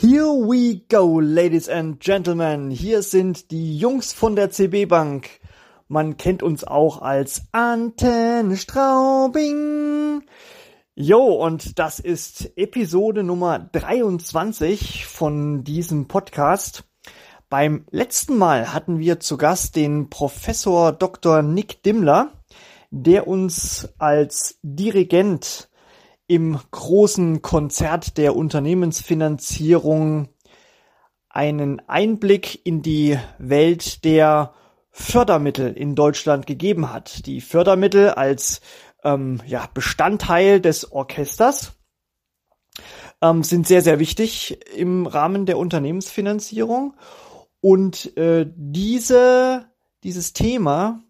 Here we go, ladies and gentlemen. Hier sind die Jungs von der CB Bank. Man kennt uns auch als Antenne Straubing. Jo, und das ist Episode Nummer 23 von diesem Podcast. Beim letzten Mal hatten wir zu Gast den Professor Dr. Nick Dimmler, der uns als Dirigent im großen Konzert der Unternehmensfinanzierung einen Einblick in die Welt der Fördermittel in Deutschland gegeben hat. Die Fördermittel als ähm, ja, Bestandteil des Orchesters ähm, sind sehr, sehr wichtig im Rahmen der Unternehmensfinanzierung. Und äh, diese, dieses Thema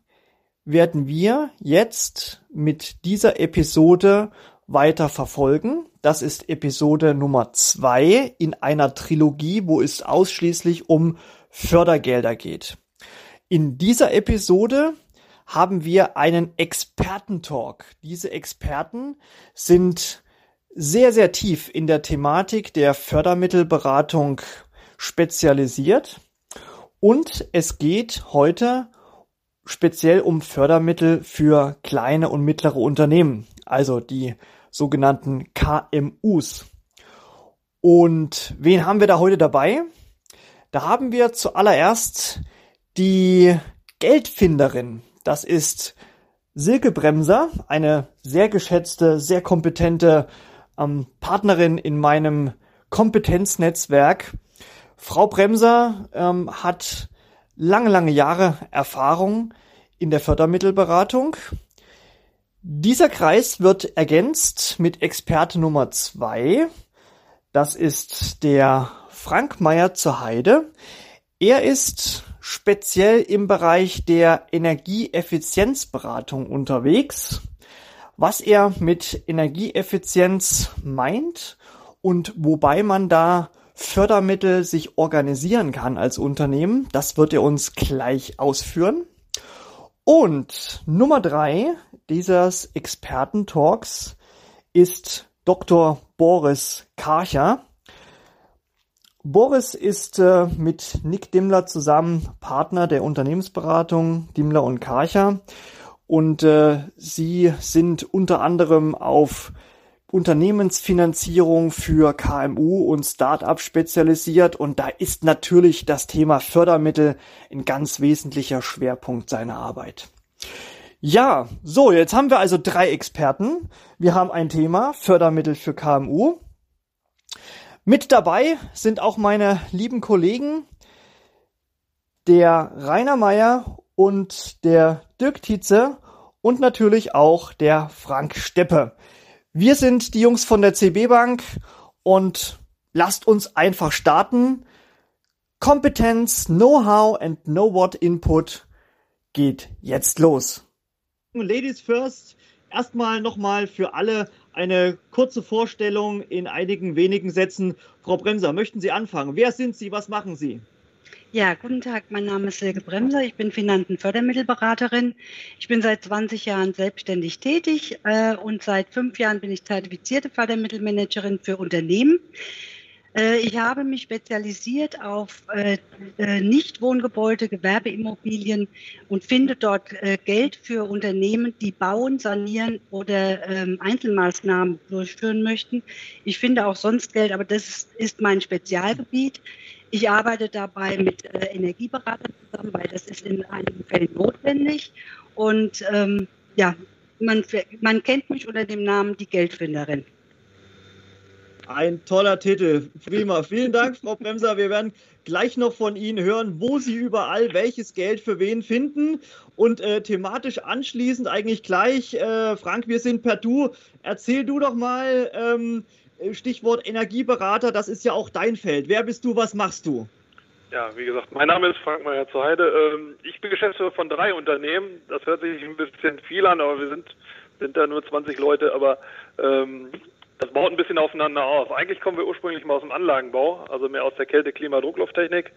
werden wir jetzt mit dieser Episode weiter verfolgen. Das ist Episode Nummer zwei in einer Trilogie, wo es ausschließlich um Fördergelder geht. In dieser Episode haben wir einen Expertentalk. Diese Experten sind sehr, sehr tief in der Thematik der Fördermittelberatung spezialisiert. Und es geht heute speziell um Fördermittel für kleine und mittlere Unternehmen, also die sogenannten KMUs. Und wen haben wir da heute dabei? Da haben wir zuallererst die Geldfinderin. Das ist Silke Bremser, eine sehr geschätzte, sehr kompetente ähm, Partnerin in meinem Kompetenznetzwerk. Frau Bremser ähm, hat lange, lange Jahre Erfahrung in der Fördermittelberatung dieser Kreis wird ergänzt mit Experte Nummer zwei. Das ist der Frank Meyer zur Heide. Er ist speziell im Bereich der Energieeffizienzberatung unterwegs. Was er mit Energieeffizienz meint und wobei man da Fördermittel sich organisieren kann als Unternehmen, das wird er uns gleich ausführen. Und Nummer drei dieses Experten-Talks ist Dr. Boris Karcher. Boris ist äh, mit Nick Dimmler zusammen Partner der Unternehmensberatung Dimmler und Karcher und äh, sie sind unter anderem auf Unternehmensfinanzierung für KMU und Start-up spezialisiert und da ist natürlich das Thema Fördermittel ein ganz wesentlicher Schwerpunkt seiner Arbeit. Ja, so, jetzt haben wir also drei Experten. Wir haben ein Thema, Fördermittel für KMU. Mit dabei sind auch meine lieben Kollegen, der Rainer Meier und der Dirk Tietze und natürlich auch der Frank Steppe. Wir sind die Jungs von der CB Bank und lasst uns einfach starten. Kompetenz, Know-how and Know-what Input geht jetzt los. Ladies first. Erstmal nochmal für alle eine kurze Vorstellung in einigen wenigen Sätzen. Frau Bremser, möchten Sie anfangen? Wer sind Sie? Was machen Sie? Ja, guten Tag, mein Name ist Silke Bremser, ich bin Finanzenfördermittelberaterin. Ich bin seit 20 Jahren selbstständig tätig äh, und seit fünf Jahren bin ich zertifizierte Fördermittelmanagerin für Unternehmen. Äh, ich habe mich spezialisiert auf äh, äh, Nichtwohngebäude, Gewerbeimmobilien und finde dort äh, Geld für Unternehmen, die bauen, sanieren oder ähm, Einzelmaßnahmen durchführen möchten. Ich finde auch sonst Geld, aber das ist mein Spezialgebiet. Ich arbeite dabei mit äh, Energieberatern zusammen, weil das ist in einigen Fällen notwendig. Und ähm, ja, man, man kennt mich unter dem Namen die Geldfinderin. Ein toller Titel. Prima. Vielen Dank, Frau Bremser. Wir werden gleich noch von Ihnen hören, wo Sie überall welches Geld für wen finden. Und äh, thematisch anschließend eigentlich gleich, äh, Frank, wir sind per Du. Erzähl du doch mal, ähm, äh, Stichwort Energieberater, das ist ja auch dein Feld. Wer bist du, was machst du? Ja, wie gesagt, mein Name ist Frank Meyer zur Heide. Ähm, ich bin Geschäftsführer von drei Unternehmen. Das hört sich ein bisschen viel an, aber wir sind, sind da nur 20 Leute. Aber ähm, das baut ein bisschen aufeinander auf. Eigentlich kommen wir ursprünglich mal aus dem Anlagenbau, also mehr aus der Kälte-, Klima-, Drucklufttechnik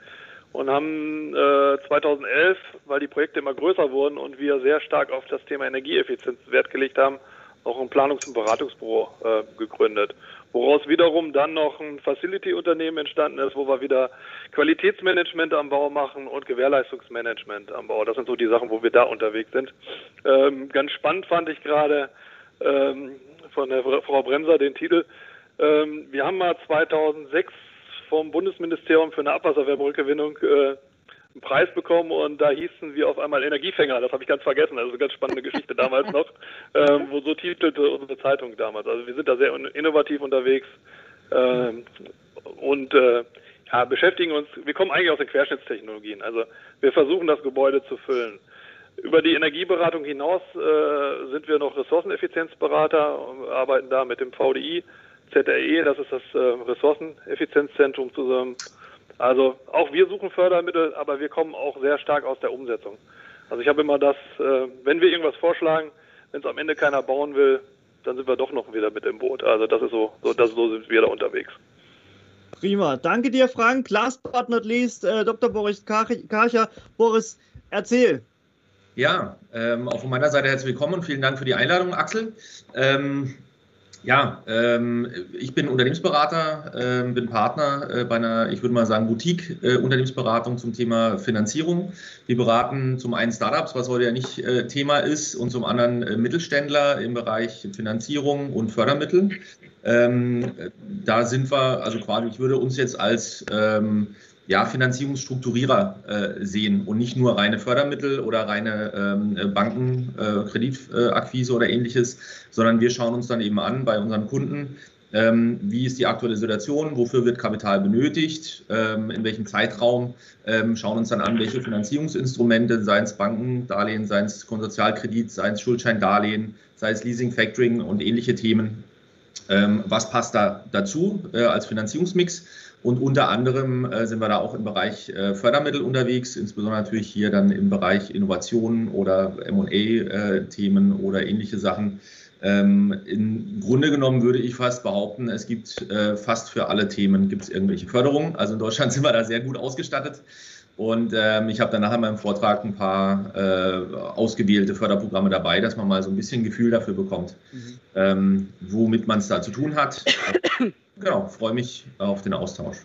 und haben äh, 2011, weil die Projekte immer größer wurden und wir sehr stark auf das Thema Energieeffizienz Wert gelegt haben, auch ein Planungs- und Beratungsbüro äh, gegründet. Woraus wiederum dann noch ein Facility-Unternehmen entstanden ist, wo wir wieder Qualitätsmanagement am Bau machen und Gewährleistungsmanagement am Bau. Das sind so die Sachen, wo wir da unterwegs sind. Ähm, ganz spannend fand ich gerade ähm, von der Frau Bremser den Titel. Ähm, wir haben mal 2006 vom Bundesministerium für eine Abwasserwärmerückgewinnung äh, einen Preis bekommen und da hießen wir auf einmal Energiefänger. Das habe ich ganz vergessen. Also eine ganz spannende Geschichte damals noch, ähm, wo so titelte unsere Zeitung damals. Also wir sind da sehr innovativ unterwegs ähm, und äh, ja, beschäftigen uns. Wir kommen eigentlich aus den Querschnittstechnologien. Also wir versuchen das Gebäude zu füllen. Über die Energieberatung hinaus äh, sind wir noch Ressourceneffizienzberater, arbeiten da mit dem VDI, ZRE, das ist das äh, Ressourceneffizienzzentrum zusammen also auch wir suchen Fördermittel, aber wir kommen auch sehr stark aus der Umsetzung. Also ich habe immer das, äh, wenn wir irgendwas vorschlagen, wenn es am Ende keiner bauen will, dann sind wir doch noch wieder mit im Boot. Also das ist so, so, das, so sind wir da unterwegs. Prima. Danke dir, Frank. Last but not least, äh, Dr. Boris Karcher. Boris, erzähl. Ja, ähm, auch von meiner Seite herzlich willkommen und vielen Dank für die Einladung, Axel. Ähm, ja, ähm, ich bin Unternehmensberater, äh, bin Partner äh, bei einer, ich würde mal sagen, Boutique-Unternehmensberatung äh, zum Thema Finanzierung. Wir beraten zum einen Startups, was heute ja nicht äh, Thema ist, und zum anderen äh, Mittelständler im Bereich Finanzierung und Fördermittel. Ähm, da sind wir, also quasi, ich würde uns jetzt als ähm, ja, Finanzierungsstrukturierer äh, sehen und nicht nur reine Fördermittel oder reine ähm, Banken, äh, Kreditakquise oder ähnliches, sondern wir schauen uns dann eben an bei unseren Kunden, ähm, wie ist die aktuelle Situation, wofür wird Kapital benötigt, ähm, in welchem Zeitraum, ähm, schauen uns dann an, welche Finanzierungsinstrumente, seien es Banken, Darlehen, seien es Konsortialkredit, seien es Schuldscheindarlehen, sei es Leasing, Factoring und ähnliche Themen. Ähm, was passt da dazu äh, als Finanzierungsmix? Und unter anderem äh, sind wir da auch im Bereich äh, Fördermittel unterwegs, insbesondere natürlich hier dann im Bereich Innovationen oder MA-Themen äh, oder ähnliche Sachen. Ähm, Im Grunde genommen würde ich fast behaupten, es gibt äh, fast für alle Themen gibt es irgendwelche Förderungen. Also in Deutschland sind wir da sehr gut ausgestattet. Und ähm, ich habe dann nachher in meinem Vortrag ein paar äh, ausgewählte Förderprogramme dabei, dass man mal so ein bisschen Gefühl dafür bekommt, mhm. ähm, womit man es da zu tun hat. genau, freue mich auf den Austausch.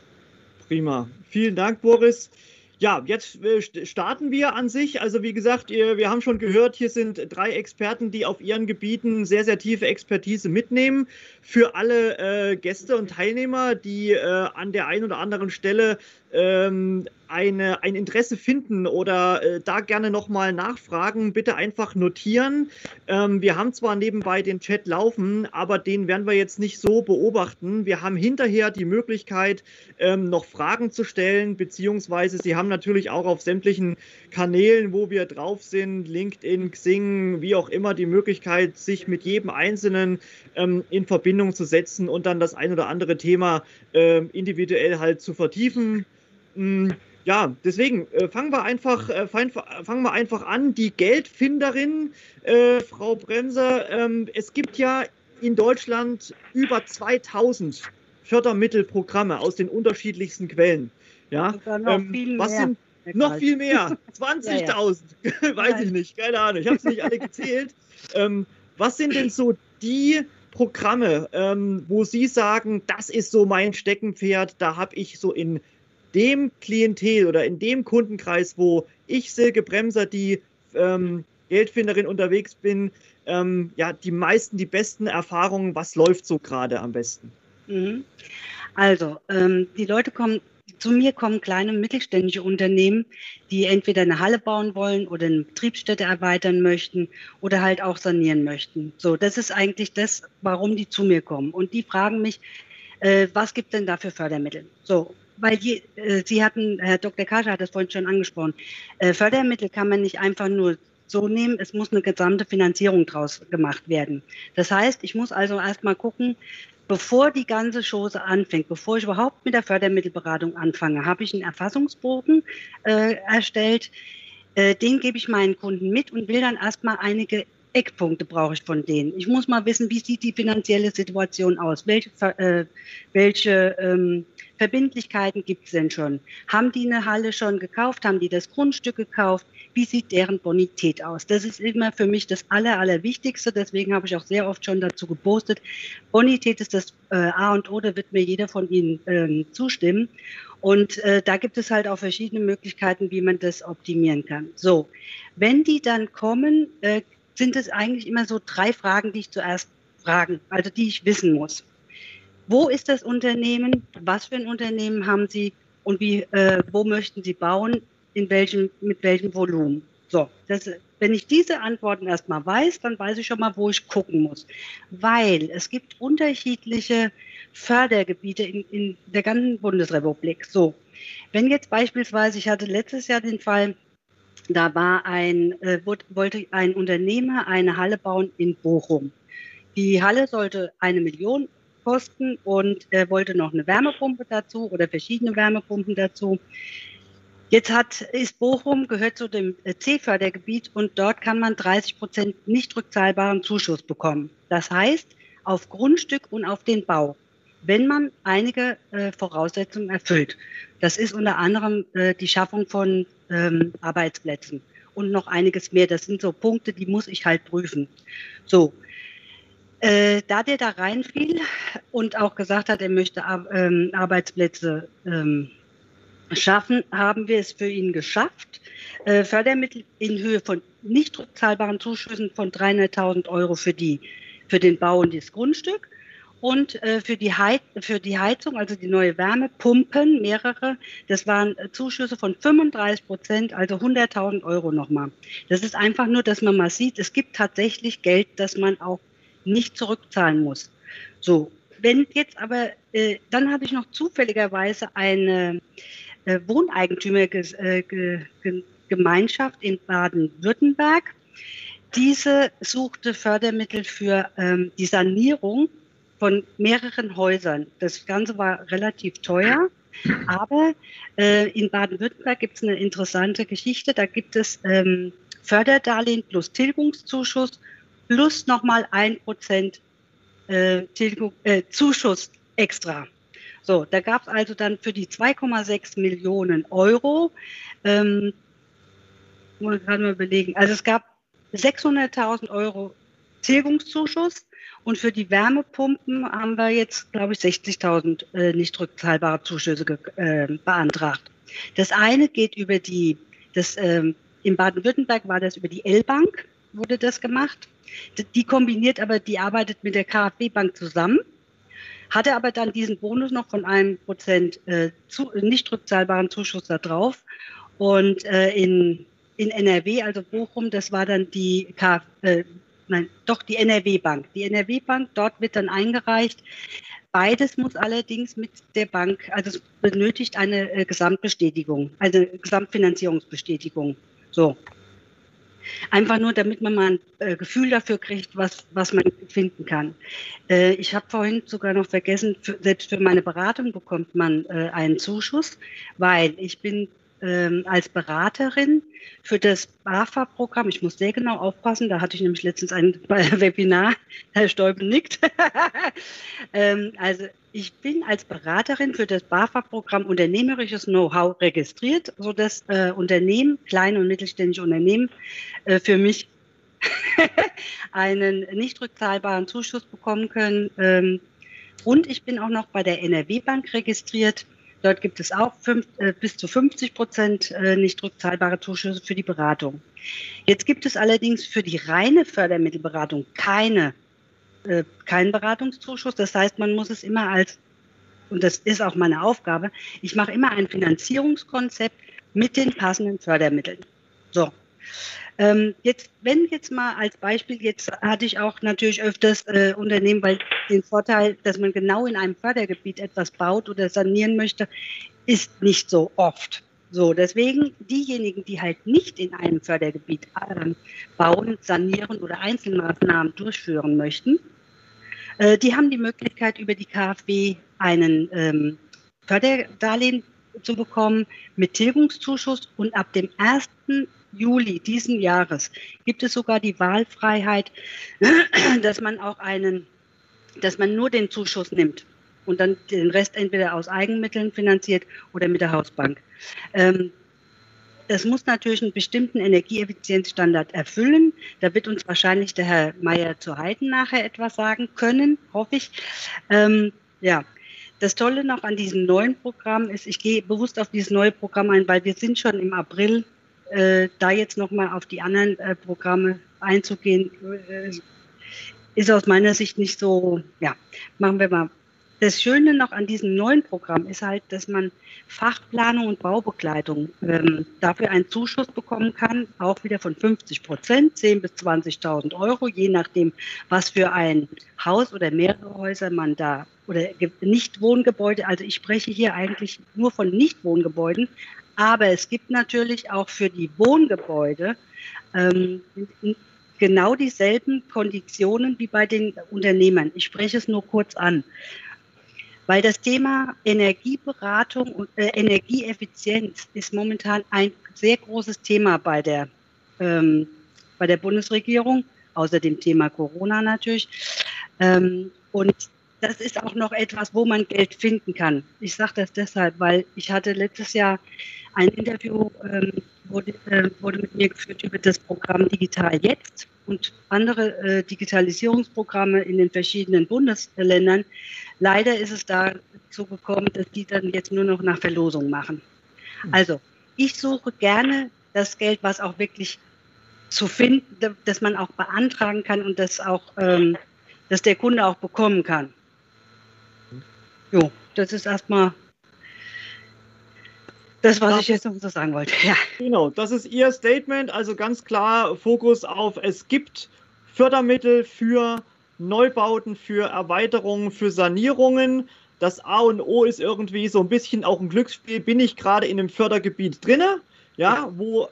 Prima. Vielen Dank, Boris. Ja, jetzt äh, starten wir an sich. Also wie gesagt, wir haben schon gehört, hier sind drei Experten, die auf ihren Gebieten sehr, sehr tiefe Expertise mitnehmen. Für alle äh, Gäste und Teilnehmer, die äh, an der einen oder anderen Stelle ähm, eine, ein Interesse finden oder äh, da gerne nochmal nachfragen, bitte einfach notieren. Ähm, wir haben zwar nebenbei den Chat laufen, aber den werden wir jetzt nicht so beobachten. Wir haben hinterher die Möglichkeit, ähm, noch Fragen zu stellen, beziehungsweise Sie haben natürlich auch auf sämtlichen Kanälen, wo wir drauf sind, LinkedIn, Xing, wie auch immer, die Möglichkeit, sich mit jedem Einzelnen ähm, in Verbindung zu setzen und dann das ein oder andere Thema äh, individuell halt zu vertiefen. Mm, ja, deswegen äh, fangen wir einfach, äh, fangen wir einfach an. Die Geldfinderin, äh, Frau Bremser, ähm, es gibt ja in Deutschland über 2000 Fördermittelprogramme aus den unterschiedlichsten Quellen. Ja, ähm, was mehr. sind noch viel mehr? 20.000, ja, ja. weiß ich nicht, keine Ahnung, ich habe es nicht alle gezählt. Ähm, was sind denn so die Programme, ähm, wo Sie sagen, das ist so mein Steckenpferd, da habe ich so in dem Klientel oder in dem Kundenkreis, wo ich Silke Bremser, die ähm, Geldfinderin unterwegs bin, ähm, ja, die meisten, die besten Erfahrungen, was läuft so gerade am besten? Mhm. Also, ähm, die Leute kommen, zu mir kommen kleine und mittelständische Unternehmen, die entweder eine Halle bauen wollen oder eine Betriebsstätte erweitern möchten oder halt auch sanieren möchten. So, das ist eigentlich das, warum die zu mir kommen. Und die fragen mich, äh, was gibt denn da für Fördermittel? So, weil je, äh, Sie hatten, Herr Dr. Kascher hat das vorhin schon angesprochen, äh, Fördermittel kann man nicht einfach nur so nehmen, es muss eine gesamte Finanzierung draus gemacht werden. Das heißt, ich muss also erstmal gucken, bevor die ganze Chose anfängt, bevor ich überhaupt mit der Fördermittelberatung anfange, habe ich einen Erfassungsbogen äh, erstellt. Äh, den gebe ich meinen Kunden mit und will dann erstmal einige Eckpunkte brauche ich von denen. Ich muss mal wissen, wie sieht die finanzielle Situation aus? Welche, äh, welche ähm, Verbindlichkeiten gibt es denn schon? Haben die eine Halle schon gekauft? Haben die das Grundstück gekauft? Wie sieht deren Bonität aus? Das ist immer für mich das Aller, Allerwichtigste. Deswegen habe ich auch sehr oft schon dazu gepostet. Bonität ist das äh, A und O, da wird mir jeder von Ihnen ähm, zustimmen. Und äh, da gibt es halt auch verschiedene Möglichkeiten, wie man das optimieren kann. So, wenn die dann kommen, äh, sind es eigentlich immer so drei Fragen, die ich zuerst fragen, also die ich wissen muss. Wo ist das Unternehmen? Was für ein Unternehmen haben Sie? Und wie, äh, wo möchten Sie bauen? In welchem, mit welchem Volumen? So, das, wenn ich diese Antworten erstmal weiß, dann weiß ich schon mal, wo ich gucken muss. Weil es gibt unterschiedliche Fördergebiete in, in der ganzen Bundesrepublik. So, wenn jetzt beispielsweise, ich hatte letztes Jahr den Fall, da war ein, äh, wollte ein Unternehmer eine Halle bauen in Bochum. Die Halle sollte eine Million kosten und er wollte noch eine Wärmepumpe dazu oder verschiedene Wärmepumpen dazu. Jetzt hat, ist Bochum, gehört zu dem äh, C-Fördergebiet und dort kann man 30 Prozent nicht rückzahlbaren Zuschuss bekommen. Das heißt, auf Grundstück und auf den Bau wenn man einige äh, Voraussetzungen erfüllt. Das ist unter anderem äh, die Schaffung von ähm, Arbeitsplätzen und noch einiges mehr. Das sind so Punkte, die muss ich halt prüfen. So, äh, da der da reinfiel und auch gesagt hat, er möchte ähm, Arbeitsplätze ähm, schaffen, haben wir es für ihn geschafft, äh, Fördermittel in Höhe von nicht rückzahlbaren Zuschüssen von 300.000 Euro für, die, für den Bau und das Grundstück und äh, für, die für die Heizung, also die neue Wärmepumpen, mehrere, das waren äh, Zuschüsse von 35 Prozent, also 100.000 Euro nochmal. Das ist einfach nur, dass man mal sieht, es gibt tatsächlich Geld, das man auch nicht zurückzahlen muss. So, wenn jetzt aber, äh, dann habe ich noch zufälligerweise eine äh, Wohneigentümergemeinschaft äh, in Baden-Württemberg. Diese suchte Fördermittel für ähm, die Sanierung von mehreren Häusern. Das Ganze war relativ teuer, aber äh, in Baden-Württemberg gibt es eine interessante Geschichte. Da gibt es ähm, Förderdarlehen plus Tilgungszuschuss plus nochmal ein Prozent äh, äh, Zuschuss extra. So, da gab es also dann für die 2,6 Millionen Euro, ähm, muss ich gerade mal überlegen, also es gab 600.000 Euro Tilgungszuschuss und für die Wärmepumpen haben wir jetzt, glaube ich, 60.000 äh, nicht rückzahlbare Zuschüsse äh, beantragt. Das eine geht über die, das, ähm, in Baden-Württemberg war das über die L-Bank, wurde das gemacht. Die kombiniert aber, die arbeitet mit der KfW-Bank zusammen, hatte aber dann diesen Bonus noch von einem Prozent äh, zu, nicht rückzahlbaren Zuschuss da drauf. Und äh, in, in NRW, also Bochum, das war dann die K, äh, nein, doch die NRW-Bank. Die NRW-Bank, dort wird dann eingereicht. Beides muss allerdings mit der Bank, also es benötigt eine äh, Gesamtbestätigung, also Gesamtfinanzierungsbestätigung. So. Einfach nur, damit man mal ein äh, Gefühl dafür kriegt, was, was man finden kann. Äh, ich habe vorhin sogar noch vergessen, selbst für meine Beratung bekommt man einen Zuschuss, weil ich bin ähm, als Beraterin für das BAFA-Programm. Ich muss sehr genau aufpassen, da hatte ich nämlich letztens ein Webinar, Herr Stäubel nickt. ähm, also ich bin als Beraterin für das BAFA-Programm Unternehmerisches Know-how registriert, sodass äh, Unternehmen, kleine und mittelständische Unternehmen, äh, für mich einen nicht rückzahlbaren Zuschuss bekommen können. Ähm, und ich bin auch noch bei der NRW-Bank registriert Dort gibt es auch fünf, äh, bis zu 50 Prozent äh, nicht rückzahlbare Zuschüsse für die Beratung. Jetzt gibt es allerdings für die reine Fördermittelberatung keine, äh, keinen Beratungszuschuss. Das heißt, man muss es immer als, und das ist auch meine Aufgabe, ich mache immer ein Finanzierungskonzept mit den passenden Fördermitteln. So. Ähm, jetzt, wenn jetzt mal als Beispiel, jetzt hatte ich auch natürlich öfters äh, Unternehmen, weil den Vorteil, dass man genau in einem Fördergebiet etwas baut oder sanieren möchte, ist nicht so oft. So, deswegen diejenigen, die halt nicht in einem Fördergebiet äh, bauen, sanieren oder Einzelmaßnahmen durchführen möchten, äh, die haben die Möglichkeit, über die KfW einen ähm, Förderdarlehen zu bekommen mit Tilgungszuschuss und ab dem ersten Juli diesen Jahres gibt es sogar die Wahlfreiheit, dass man auch einen, dass man nur den Zuschuss nimmt und dann den Rest entweder aus Eigenmitteln finanziert oder mit der Hausbank. Ähm, das muss natürlich einen bestimmten Energieeffizienzstandard erfüllen. Da wird uns wahrscheinlich der Herr Mayer zu Heiden nachher etwas sagen können, hoffe ich. Ähm, ja, das Tolle noch an diesem neuen Programm ist, ich gehe bewusst auf dieses neue Programm ein, weil wir sind schon im April. Äh, da jetzt nochmal auf die anderen äh, Programme einzugehen, äh, ist aus meiner Sicht nicht so, ja, machen wir mal. Das Schöne noch an diesem neuen Programm ist halt, dass man Fachplanung und Baubegleitung ähm, dafür einen Zuschuss bekommen kann, auch wieder von 50 Prozent, 10.000 bis 20.000 Euro, je nachdem, was für ein Haus oder mehrere Häuser man da oder Nichtwohngebäude, also ich spreche hier eigentlich nur von Nichtwohngebäuden, aber es gibt natürlich auch für die Wohngebäude ähm, genau dieselben Konditionen wie bei den Unternehmern. Ich spreche es nur kurz an weil das Thema Energieberatung und äh, Energieeffizienz ist momentan ein sehr großes Thema bei der, ähm, bei der Bundesregierung, außer dem Thema Corona natürlich. Ähm, und das ist auch noch etwas, wo man Geld finden kann. Ich sage das deshalb, weil ich hatte letztes Jahr ein Interview, ähm, wurde, äh, wurde mit mir geführt über das Programm Digital Jetzt und andere äh, Digitalisierungsprogramme in den verschiedenen Bundesländern. Leider ist es dazu gekommen, dass die dann jetzt nur noch nach Verlosung machen. Hm. Also ich suche gerne das Geld, was auch wirklich zu finden, dass man auch beantragen kann und das auch, ähm, dass der Kunde auch bekommen kann. Jo, das ist erstmal das, was ich jetzt noch so sagen wollte. Ja. Genau, das ist Ihr Statement. Also ganz klar Fokus auf, es gibt Fördermittel für Neubauten, für Erweiterungen, für Sanierungen. Das A und O ist irgendwie so ein bisschen auch ein Glücksspiel. Bin ich gerade in einem Fördergebiet drinne, ja, wo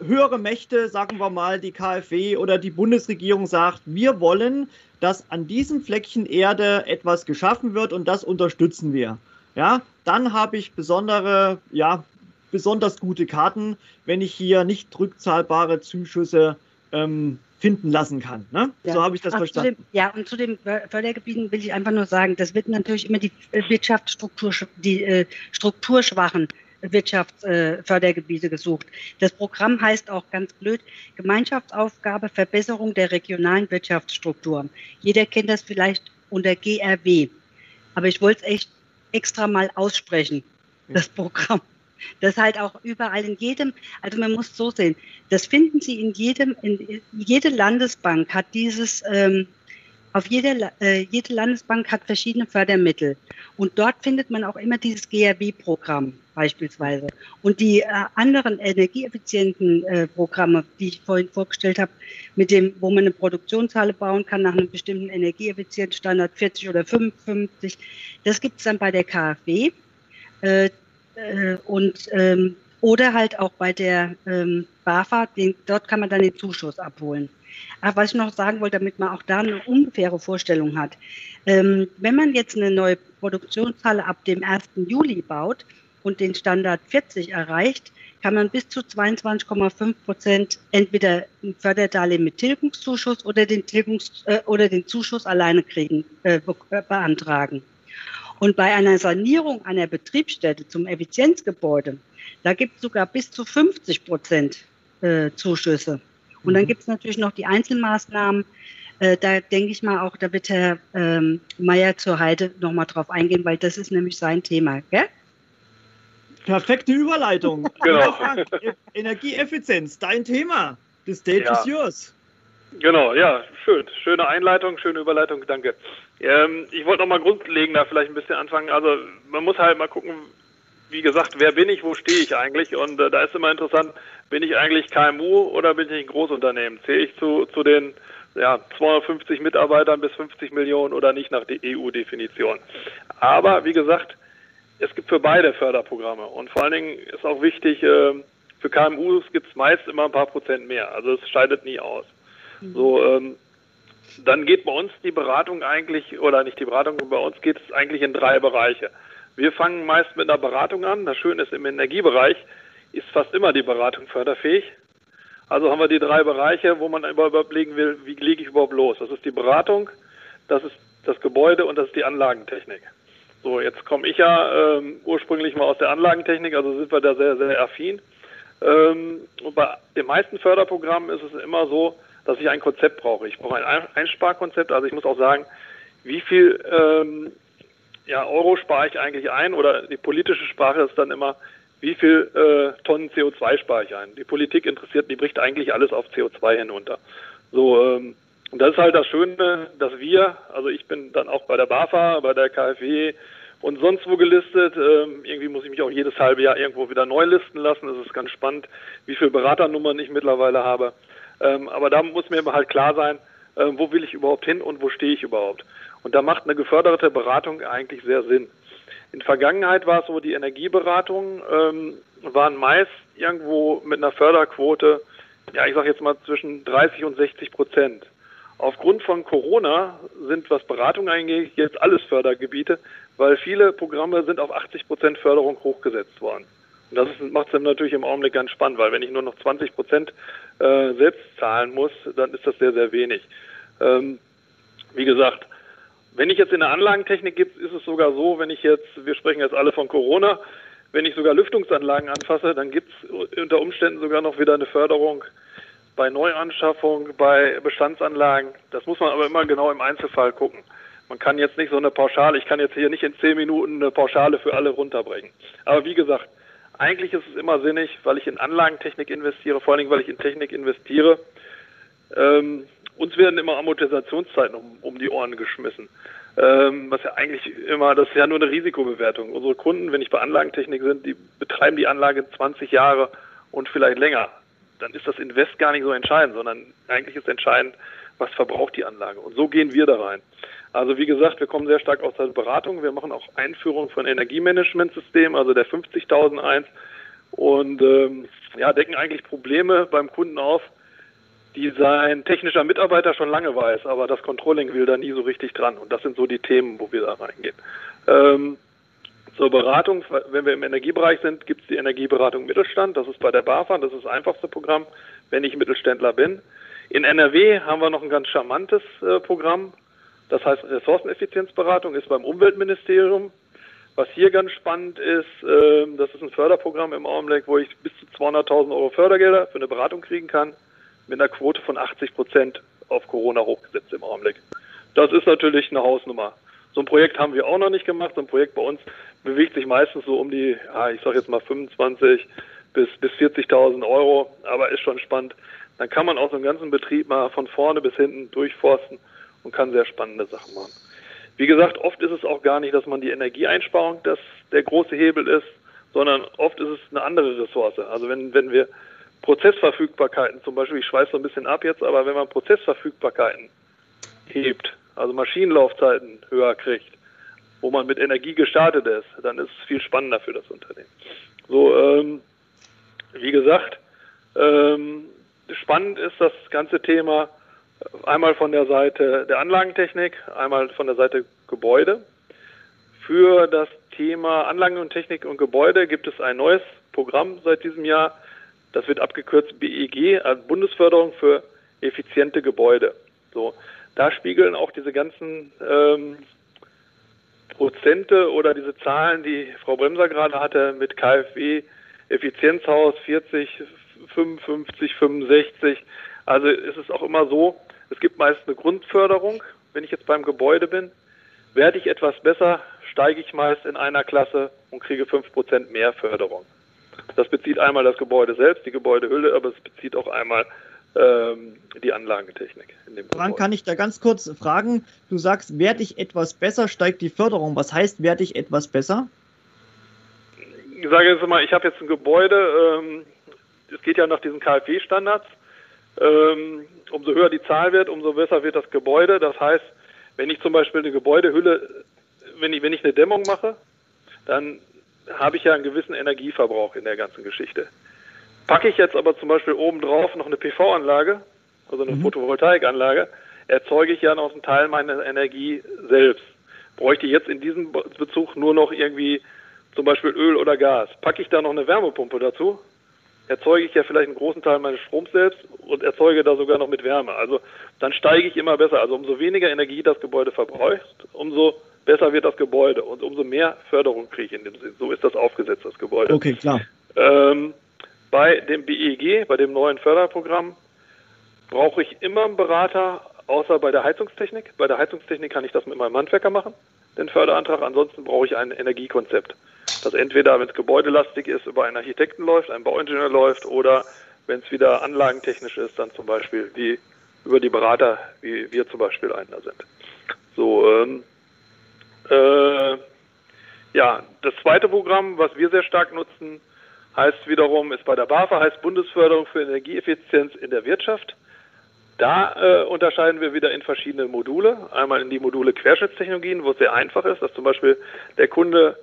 höhere Mächte, sagen wir mal die KfW oder die Bundesregierung sagt, wir wollen, dass an diesem Fleckchen Erde etwas geschaffen wird und das unterstützen wir. Ja, dann habe ich besondere, ja, besonders gute Karten, wenn ich hier nicht rückzahlbare Zuschüsse ähm, finden lassen kann. Ne? Ja. So habe ich das Ach, verstanden. Dem, ja, und zu den Fördergebieten will ich einfach nur sagen, das wird natürlich immer die äh, Wirtschaftsstruktur, die äh, strukturschwachen Wirtschaftsfördergebiete äh, gesucht. Das Programm heißt auch ganz blöd Gemeinschaftsaufgabe Verbesserung der regionalen Wirtschaftsstruktur. Jeder kennt das vielleicht unter GRW. Aber ich wollte es echt extra mal aussprechen, das Programm. Das halt auch überall in jedem, also man muss so sehen, das finden Sie in jedem, in, jede Landesbank hat dieses, ähm, auf jede, äh, jede Landesbank hat verschiedene Fördermittel. Und dort findet man auch immer dieses GRW-Programm beispielsweise. Und die äh, anderen energieeffizienten äh, Programme, die ich vorhin vorgestellt habe, mit dem, wo man eine Produktionshalle bauen kann nach einem bestimmten Energieeffizienzstandard 40 oder 55, das gibt es dann bei der KfW. Äh, äh, und ähm, oder halt auch bei der ähm, BAFA, den, dort kann man dann den Zuschuss abholen. Aber was ich noch sagen wollte, damit man auch da eine ungefähre Vorstellung hat. Ähm, wenn man jetzt eine neue Produktionshalle ab dem 1. Juli baut und den Standard 40 erreicht, kann man bis zu 22,5 Prozent entweder ein Förderdarlehen mit Tilgungszuschuss oder den, Tilgungs äh, oder den Zuschuss alleine kriegen, äh, äh, beantragen. Und bei einer Sanierung einer Betriebsstätte zum Effizienzgebäude, da gibt es sogar bis zu 50 Prozent äh, Zuschüsse. Und dann mhm. gibt es natürlich noch die Einzelmaßnahmen. Äh, da denke ich mal auch, da wird Herr ähm, Mayer zur Heide nochmal drauf eingehen, weil das ist nämlich sein Thema. Gell? Perfekte Überleitung. Genau. Energieeffizienz, dein Thema. The stage ja. is yours. Genau, ja, schön. Schöne Einleitung, schöne Überleitung, danke. Ähm, ich wollte noch mal grundlegender vielleicht ein bisschen anfangen. Also man muss halt mal gucken, wie gesagt, wer bin ich, wo stehe ich eigentlich? Und äh, da ist immer interessant, bin ich eigentlich KMU oder bin ich ein Großunternehmen? Zähle ich zu, zu den ja, 250 Mitarbeitern bis 50 Millionen oder nicht nach der EU-Definition? Aber wie gesagt, es gibt für beide Förderprogramme und vor allen Dingen ist auch wichtig, äh, für KMUs gibt es meist immer ein paar Prozent mehr. Also es scheidet nie aus. Mhm. So, ähm, dann geht bei uns die Beratung eigentlich, oder nicht die Beratung, bei uns geht es eigentlich in drei Bereiche. Wir fangen meist mit einer Beratung an. Das Schöne ist, im Energiebereich ist fast immer die Beratung förderfähig. Also haben wir die drei Bereiche, wo man überlegen will, wie lege ich überhaupt los. Das ist die Beratung, das ist das Gebäude und das ist die Anlagentechnik. So, jetzt komme ich ja ähm, ursprünglich mal aus der Anlagentechnik, also sind wir da sehr, sehr affin. Ähm, und bei den meisten Förderprogrammen ist es immer so, dass ich ein Konzept brauche. Ich brauche ein Einsparkonzept, also ich muss auch sagen, wie viel ähm, ja, Euro spare ich eigentlich ein oder die politische Sprache ist dann immer, wie viel äh, Tonnen CO2 spare ich ein. Die Politik interessiert, die bricht eigentlich alles auf CO2 hinunter. So, ähm, und das ist halt das Schöne, dass wir, also ich bin dann auch bei der BAFA, bei der KfW und sonst wo gelistet. Ähm, irgendwie muss ich mich auch jedes halbe Jahr irgendwo wieder neu listen lassen. Das ist ganz spannend, wie viele Beraternummern ich mittlerweile habe. Ähm, aber da muss mir halt klar sein, äh, wo will ich überhaupt hin und wo stehe ich überhaupt. Und da macht eine geförderte Beratung eigentlich sehr Sinn. In Vergangenheit war es so, die Energieberatungen ähm, waren meist irgendwo mit einer Förderquote, ja, ich sage jetzt mal zwischen 30 und 60 Prozent. Aufgrund von Corona sind, was Beratung angeht, jetzt alles Fördergebiete, weil viele Programme sind auf 80 Prozent Förderung hochgesetzt worden. Und das macht es dann natürlich im Augenblick ganz spannend, weil wenn ich nur noch 20 Prozent äh, selbst zahlen muss, dann ist das sehr, sehr wenig. Ähm, wie gesagt, wenn ich jetzt in der Anlagentechnik gibt, ist es sogar so, wenn ich jetzt, wir sprechen jetzt alle von Corona, wenn ich sogar Lüftungsanlagen anfasse, dann gibt es unter Umständen sogar noch wieder eine Förderung bei Neuanschaffung, bei Bestandsanlagen. Das muss man aber immer genau im Einzelfall gucken. Man kann jetzt nicht so eine Pauschale, ich kann jetzt hier nicht in zehn Minuten eine Pauschale für alle runterbringen. Aber wie gesagt, eigentlich ist es immer sinnig, weil ich in Anlagentechnik investiere, vor allen Dingen, weil ich in Technik investiere. Ähm, uns werden immer Amortisationszeiten um, um die Ohren geschmissen. Ähm, was ja eigentlich immer, das ist ja nur eine Risikobewertung. Unsere Kunden, wenn ich bei Anlagentechnik sind, die betreiben die Anlage 20 Jahre und vielleicht länger. Dann ist das Invest gar nicht so entscheidend, sondern eigentlich ist entscheidend, was verbraucht die Anlage. Und so gehen wir da rein. Also wie gesagt, wir kommen sehr stark aus der Beratung. Wir machen auch Einführung von Energiemanagementsystemen, also der 50.001 und ähm, ja, decken eigentlich Probleme beim Kunden auf, die sein technischer Mitarbeiter schon lange weiß, aber das Controlling will da nie so richtig dran. Und das sind so die Themen, wo wir da reingehen. Ähm, zur Beratung, wenn wir im Energiebereich sind, gibt es die Energieberatung Mittelstand. Das ist bei der BAFA, das ist das einfachste Programm, wenn ich Mittelständler bin. In NRW haben wir noch ein ganz charmantes äh, Programm. Das heißt, Ressourceneffizienzberatung ist beim Umweltministerium. Was hier ganz spannend ist, äh, das ist ein Förderprogramm im Augenblick, wo ich bis zu 200.000 Euro Fördergelder für eine Beratung kriegen kann mit einer Quote von 80 Prozent auf Corona hochgesetzt im Augenblick. Das ist natürlich eine Hausnummer. So ein Projekt haben wir auch noch nicht gemacht. So ein Projekt bei uns bewegt sich meistens so um die, ja, ich sage jetzt mal 25 bis, bis 40.000 Euro, aber ist schon spannend. Dann kann man auch so einen ganzen Betrieb mal von vorne bis hinten durchforsten und kann sehr spannende Sachen machen. Wie gesagt, oft ist es auch gar nicht, dass man die Energieeinsparung das der große Hebel ist, sondern oft ist es eine andere Ressource. Also wenn, wenn wir Prozessverfügbarkeiten zum Beispiel, ich schweiße so ein bisschen ab jetzt, aber wenn man Prozessverfügbarkeiten hebt, also Maschinenlaufzeiten höher kriegt, wo man mit Energie gestartet ist, dann ist es viel spannender für das Unternehmen. So, ähm, wie gesagt, ähm, spannend ist das ganze Thema einmal von der Seite der Anlagentechnik, einmal von der Seite Gebäude. Für das Thema Anlagen und Technik und Gebäude gibt es ein neues Programm seit diesem Jahr, das wird abgekürzt BEG, also Bundesförderung für effiziente Gebäude. So, da spiegeln auch diese ganzen ähm, Prozente oder diese Zahlen, die Frau Bremser gerade hatte mit KfW, Effizienzhaus 40, 55, 65. Also ist es auch immer so, es gibt meist eine Grundförderung. Wenn ich jetzt beim Gebäude bin, werde ich etwas besser, steige ich meist in einer Klasse und kriege 5% mehr Förderung. Das bezieht einmal das Gebäude selbst, die Gebäudehülle, aber es bezieht auch einmal ähm, die Anlagentechnik. In dem Wann kann ich da ganz kurz fragen? Du sagst, werde ich etwas besser, steigt die Förderung. Was heißt, werde ich etwas besser? Ich sage jetzt mal, ich habe jetzt ein Gebäude, ähm, es geht ja nach diesen KfW-Standards. Ähm, umso höher die Zahl wird, umso besser wird das Gebäude. Das heißt, wenn ich zum Beispiel eine Gebäudehülle, wenn ich, wenn ich eine Dämmung mache, dann habe ich ja einen gewissen Energieverbrauch in der ganzen Geschichte. Packe ich jetzt aber zum Beispiel obendrauf noch eine PV-Anlage, also eine mhm. Photovoltaikanlage, erzeuge ich ja noch einen Teil meiner Energie selbst. Bräuchte ich jetzt in diesem Bezug nur noch irgendwie zum Beispiel Öl oder Gas. Packe ich da noch eine Wärmepumpe dazu, erzeuge ich ja vielleicht einen großen Teil meines Stroms selbst und erzeuge da sogar noch mit Wärme. Also dann steige ich immer besser. Also umso weniger Energie das Gebäude verbraucht, umso besser wird das Gebäude und umso mehr Förderung kriege ich in dem Sinn. So ist das aufgesetzt, das Gebäude. Okay, klar. Ähm, bei dem BEG, bei dem neuen Förderprogramm, brauche ich immer einen Berater, außer bei der Heizungstechnik. Bei der Heizungstechnik kann ich das mit meinem Handwerker machen, den Förderantrag. Ansonsten brauche ich ein Energiekonzept, das entweder, wenn es gebäudelastig ist, über einen Architekten läuft, einen Bauingenieur läuft oder wenn es wieder anlagentechnisch ist, dann zum Beispiel wie über die Berater, wie wir zum Beispiel einer sind. So, ähm, äh, ja, das zweite Programm, was wir sehr stark nutzen, heißt wiederum, ist bei der BAFA, heißt Bundesförderung für Energieeffizienz in der Wirtschaft. Da äh, unterscheiden wir wieder in verschiedene Module. Einmal in die Module Querschnittstechnologien, wo es sehr einfach ist, dass zum Beispiel der Kunde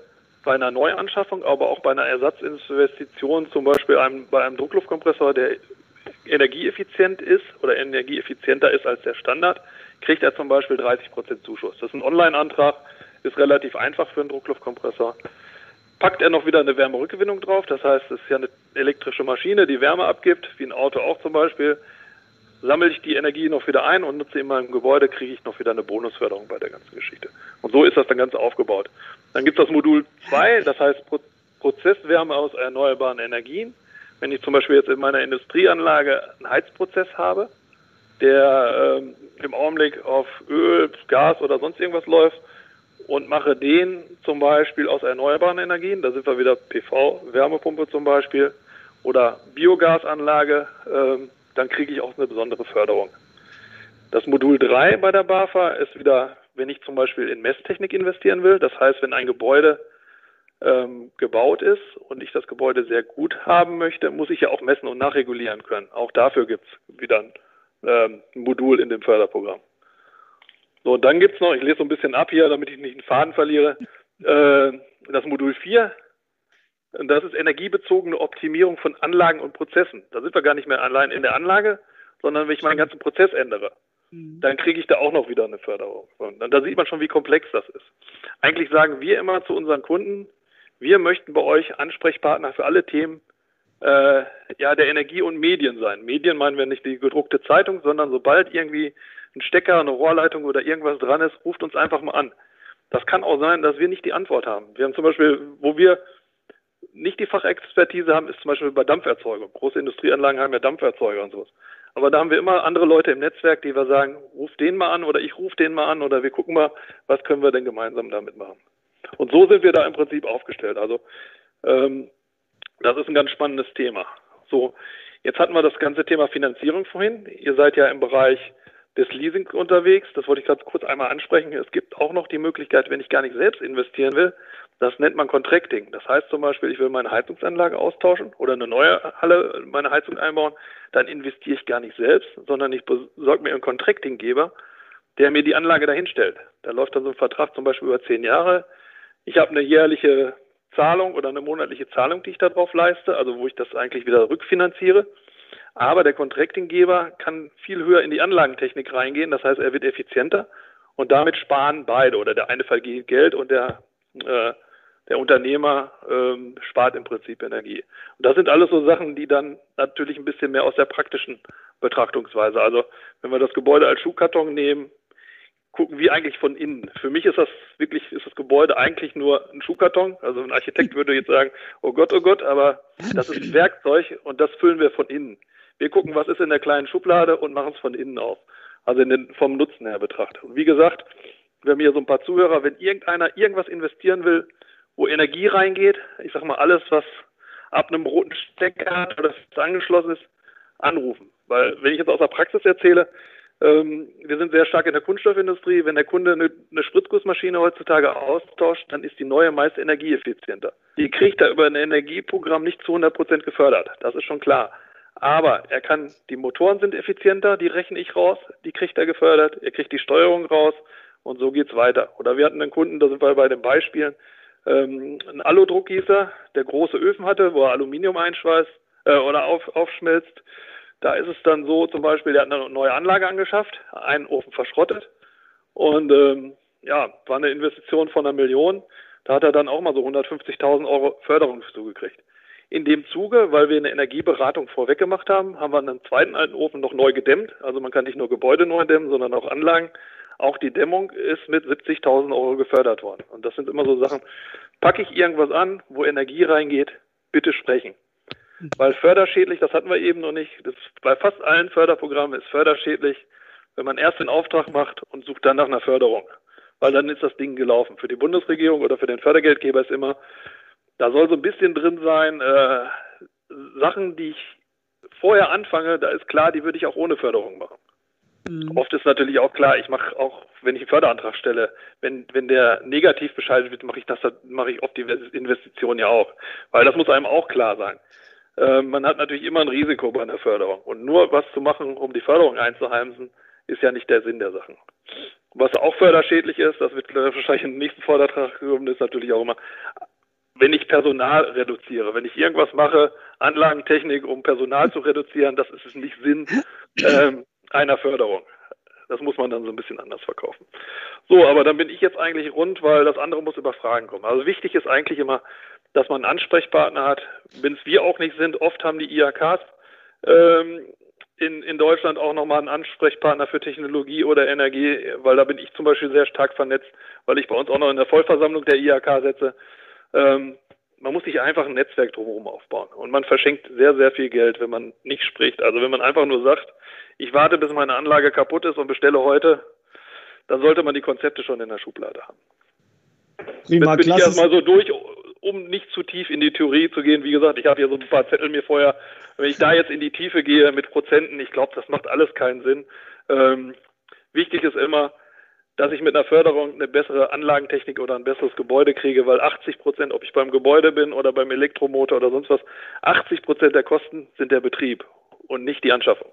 bei einer Neuanschaffung, aber auch bei einer Ersatzinvestition, zum Beispiel einem, bei einem Druckluftkompressor, der energieeffizient ist oder energieeffizienter ist als der Standard, kriegt er zum Beispiel 30 Prozent Zuschuss. Das ist ein Online-Antrag, ist relativ einfach für einen Druckluftkompressor. Packt er noch wieder eine Wärmerückgewinnung drauf, das heißt, es ist ja eine elektrische Maschine, die Wärme abgibt, wie ein Auto auch zum Beispiel. Sammle ich die Energie noch wieder ein und nutze in meinem Gebäude, kriege ich noch wieder eine Bonusförderung bei der ganzen Geschichte. Und so ist das dann ganz aufgebaut. Dann gibt es das Modul 2, das heißt Pro Prozesswärme aus erneuerbaren Energien. Wenn ich zum Beispiel jetzt in meiner Industrieanlage einen Heizprozess habe, der ähm, im Augenblick auf Öl, Gas oder sonst irgendwas läuft und mache den zum Beispiel aus erneuerbaren Energien, da sind wir wieder PV, Wärmepumpe zum Beispiel oder Biogasanlage, ähm, dann kriege ich auch eine besondere Förderung. Das Modul 3 bei der BAFA ist wieder, wenn ich zum Beispiel in Messtechnik investieren will, das heißt, wenn ein Gebäude ähm, gebaut ist und ich das Gebäude sehr gut haben möchte, muss ich ja auch messen und nachregulieren können. Auch dafür gibt es wieder ein ähm, Modul in dem Förderprogramm. So, und dann gibt es noch, ich lese so ein bisschen ab hier, damit ich nicht den Faden verliere, äh, das Modul 4. Das ist energiebezogene Optimierung von Anlagen und Prozessen. Da sind wir gar nicht mehr allein in der Anlage, sondern wenn ich meinen ganzen Prozess ändere, mhm. dann kriege ich da auch noch wieder eine Förderung. Und da sieht man schon, wie komplex das ist. Eigentlich sagen wir immer zu unseren Kunden, wir möchten bei euch Ansprechpartner für alle Themen äh, ja, der Energie und Medien sein. Medien meinen wir nicht die gedruckte Zeitung, sondern sobald irgendwie ein Stecker, eine Rohrleitung oder irgendwas dran ist, ruft uns einfach mal an. Das kann auch sein, dass wir nicht die Antwort haben. Wir haben zum Beispiel, wo wir nicht die Fachexpertise haben, ist zum Beispiel bei Dampferzeugung. Große Industrieanlagen haben ja Dampferzeuger und sowas. Aber da haben wir immer andere Leute im Netzwerk, die wir sagen, ruf den mal an oder ich rufe den mal an oder wir gucken mal, was können wir denn gemeinsam damit machen. Und so sind wir da im Prinzip aufgestellt. Also ähm, das ist ein ganz spannendes Thema. So, jetzt hatten wir das ganze Thema Finanzierung vorhin. Ihr seid ja im Bereich des Leasing unterwegs. Das wollte ich ganz kurz einmal ansprechen. Es gibt auch noch die Möglichkeit, wenn ich gar nicht selbst investieren will, das nennt man Contracting. Das heißt zum Beispiel, ich will meine Heizungsanlage austauschen oder eine neue Halle, meine Heizung einbauen, dann investiere ich gar nicht selbst, sondern ich besorge mir einen Contractinggeber, der mir die Anlage dahinstellt. Da läuft dann so ein Vertrag zum Beispiel über zehn Jahre. Ich habe eine jährliche Zahlung oder eine monatliche Zahlung, die ich darauf leiste, also wo ich das eigentlich wieder rückfinanziere. Aber der Contractinggeber kann viel höher in die Anlagentechnik reingehen, das heißt, er wird effizienter und damit sparen beide oder der eine vergeht Geld und der, äh, der Unternehmer ähm, spart im Prinzip Energie. Und das sind alles so Sachen, die dann natürlich ein bisschen mehr aus der praktischen Betrachtungsweise. Also wenn wir das Gebäude als Schuhkarton nehmen, gucken wir eigentlich von innen. Für mich ist das wirklich, ist das Gebäude eigentlich nur ein Schuhkarton. Also ein Architekt würde jetzt sagen, oh Gott, oh Gott, aber das ist ein Werkzeug und das füllen wir von innen. Wir gucken, was ist in der kleinen Schublade und machen es von innen auf. Also den, vom Nutzen her betrachtet. Und wie gesagt, wir haben hier so ein paar Zuhörer, wenn irgendeiner irgendwas investieren will, wo Energie reingeht, ich sag mal alles, was ab einem roten Stecker hat oder angeschlossen ist, anrufen. Weil wenn ich jetzt aus der Praxis erzähle, ähm, wir sind sehr stark in der Kunststoffindustrie. Wenn der Kunde eine, eine Spritzgussmaschine heutzutage austauscht, dann ist die neue meist energieeffizienter. Die kriegt er über ein Energieprogramm nicht zu 100 Prozent gefördert. Das ist schon klar. Aber er kann, die Motoren sind effizienter, die rechne ich raus, die kriegt er gefördert, er kriegt die Steuerung raus und so geht's weiter. Oder wir hatten einen Kunden, da sind wir bei den Beispielen, ähm, ein Aludruckgießer, der große Öfen hatte, wo er Aluminium einschweißt äh, oder auf, aufschmilzt. Da ist es dann so, zum Beispiel, der hat eine neue Anlage angeschafft, einen Ofen verschrottet und ähm, ja, war eine Investition von einer Million. Da hat er dann auch mal so 150.000 Euro Förderung zugekriegt. In dem Zuge, weil wir eine Energieberatung vorweg gemacht haben, haben wir einen zweiten alten Ofen noch neu gedämmt. Also man kann nicht nur Gebäude neu dämmen, sondern auch Anlagen. Auch die Dämmung ist mit 70.000 Euro gefördert worden. Und das sind immer so Sachen, packe ich irgendwas an, wo Energie reingeht, bitte sprechen. Weil förderschädlich, das hatten wir eben noch nicht, das, bei fast allen Förderprogrammen ist förderschädlich, wenn man erst den Auftrag macht und sucht dann nach einer Förderung. Weil dann ist das Ding gelaufen. Für die Bundesregierung oder für den Fördergeldgeber ist immer, da soll so ein bisschen drin sein, äh, Sachen, die ich vorher anfange, da ist klar, die würde ich auch ohne Förderung machen. Mhm. Oft ist natürlich auch klar, ich mache auch, wenn ich einen Förderantrag stelle, wenn, wenn der negativ bescheidet wird, mache ich das, mache ich oft die Investition ja auch. Weil das muss einem auch klar sein. Äh, man hat natürlich immer ein Risiko bei einer Förderung. Und nur was zu machen, um die Förderung einzuheimsen, ist ja nicht der Sinn der Sachen. Was auch förderschädlich ist, das wird wahrscheinlich im nächsten Vortrag kommen, ist natürlich auch immer, wenn ich Personal reduziere, wenn ich irgendwas mache, Anlagentechnik, um Personal zu reduzieren, das ist nicht Sinn ähm, einer Förderung. Das muss man dann so ein bisschen anders verkaufen. So, aber dann bin ich jetzt eigentlich rund, weil das andere muss über Fragen kommen. Also wichtig ist eigentlich immer, dass man einen Ansprechpartner hat, wenn es wir auch nicht sind. Oft haben die IHKs ähm, in, in Deutschland auch nochmal einen Ansprechpartner für Technologie oder Energie, weil da bin ich zum Beispiel sehr stark vernetzt, weil ich bei uns auch noch in der Vollversammlung der IHK setze. Ähm, man muss sich einfach ein Netzwerk drumherum aufbauen. Und man verschenkt sehr, sehr viel Geld, wenn man nicht spricht. Also wenn man einfach nur sagt, ich warte, bis meine Anlage kaputt ist und bestelle heute, dann sollte man die Konzepte schon in der Schublade haben. Prima, Jetzt bin ich erstmal so durch, um nicht zu tief in die Theorie zu gehen. Wie gesagt, ich habe hier so ein paar Zettel mir vorher. Wenn ich da jetzt in die Tiefe gehe mit Prozenten, ich glaube, das macht alles keinen Sinn. Ähm, wichtig ist immer, dass ich mit einer Förderung eine bessere Anlagentechnik oder ein besseres Gebäude kriege, weil 80 Prozent, ob ich beim Gebäude bin oder beim Elektromotor oder sonst was, 80 Prozent der Kosten sind der Betrieb und nicht die Anschaffung.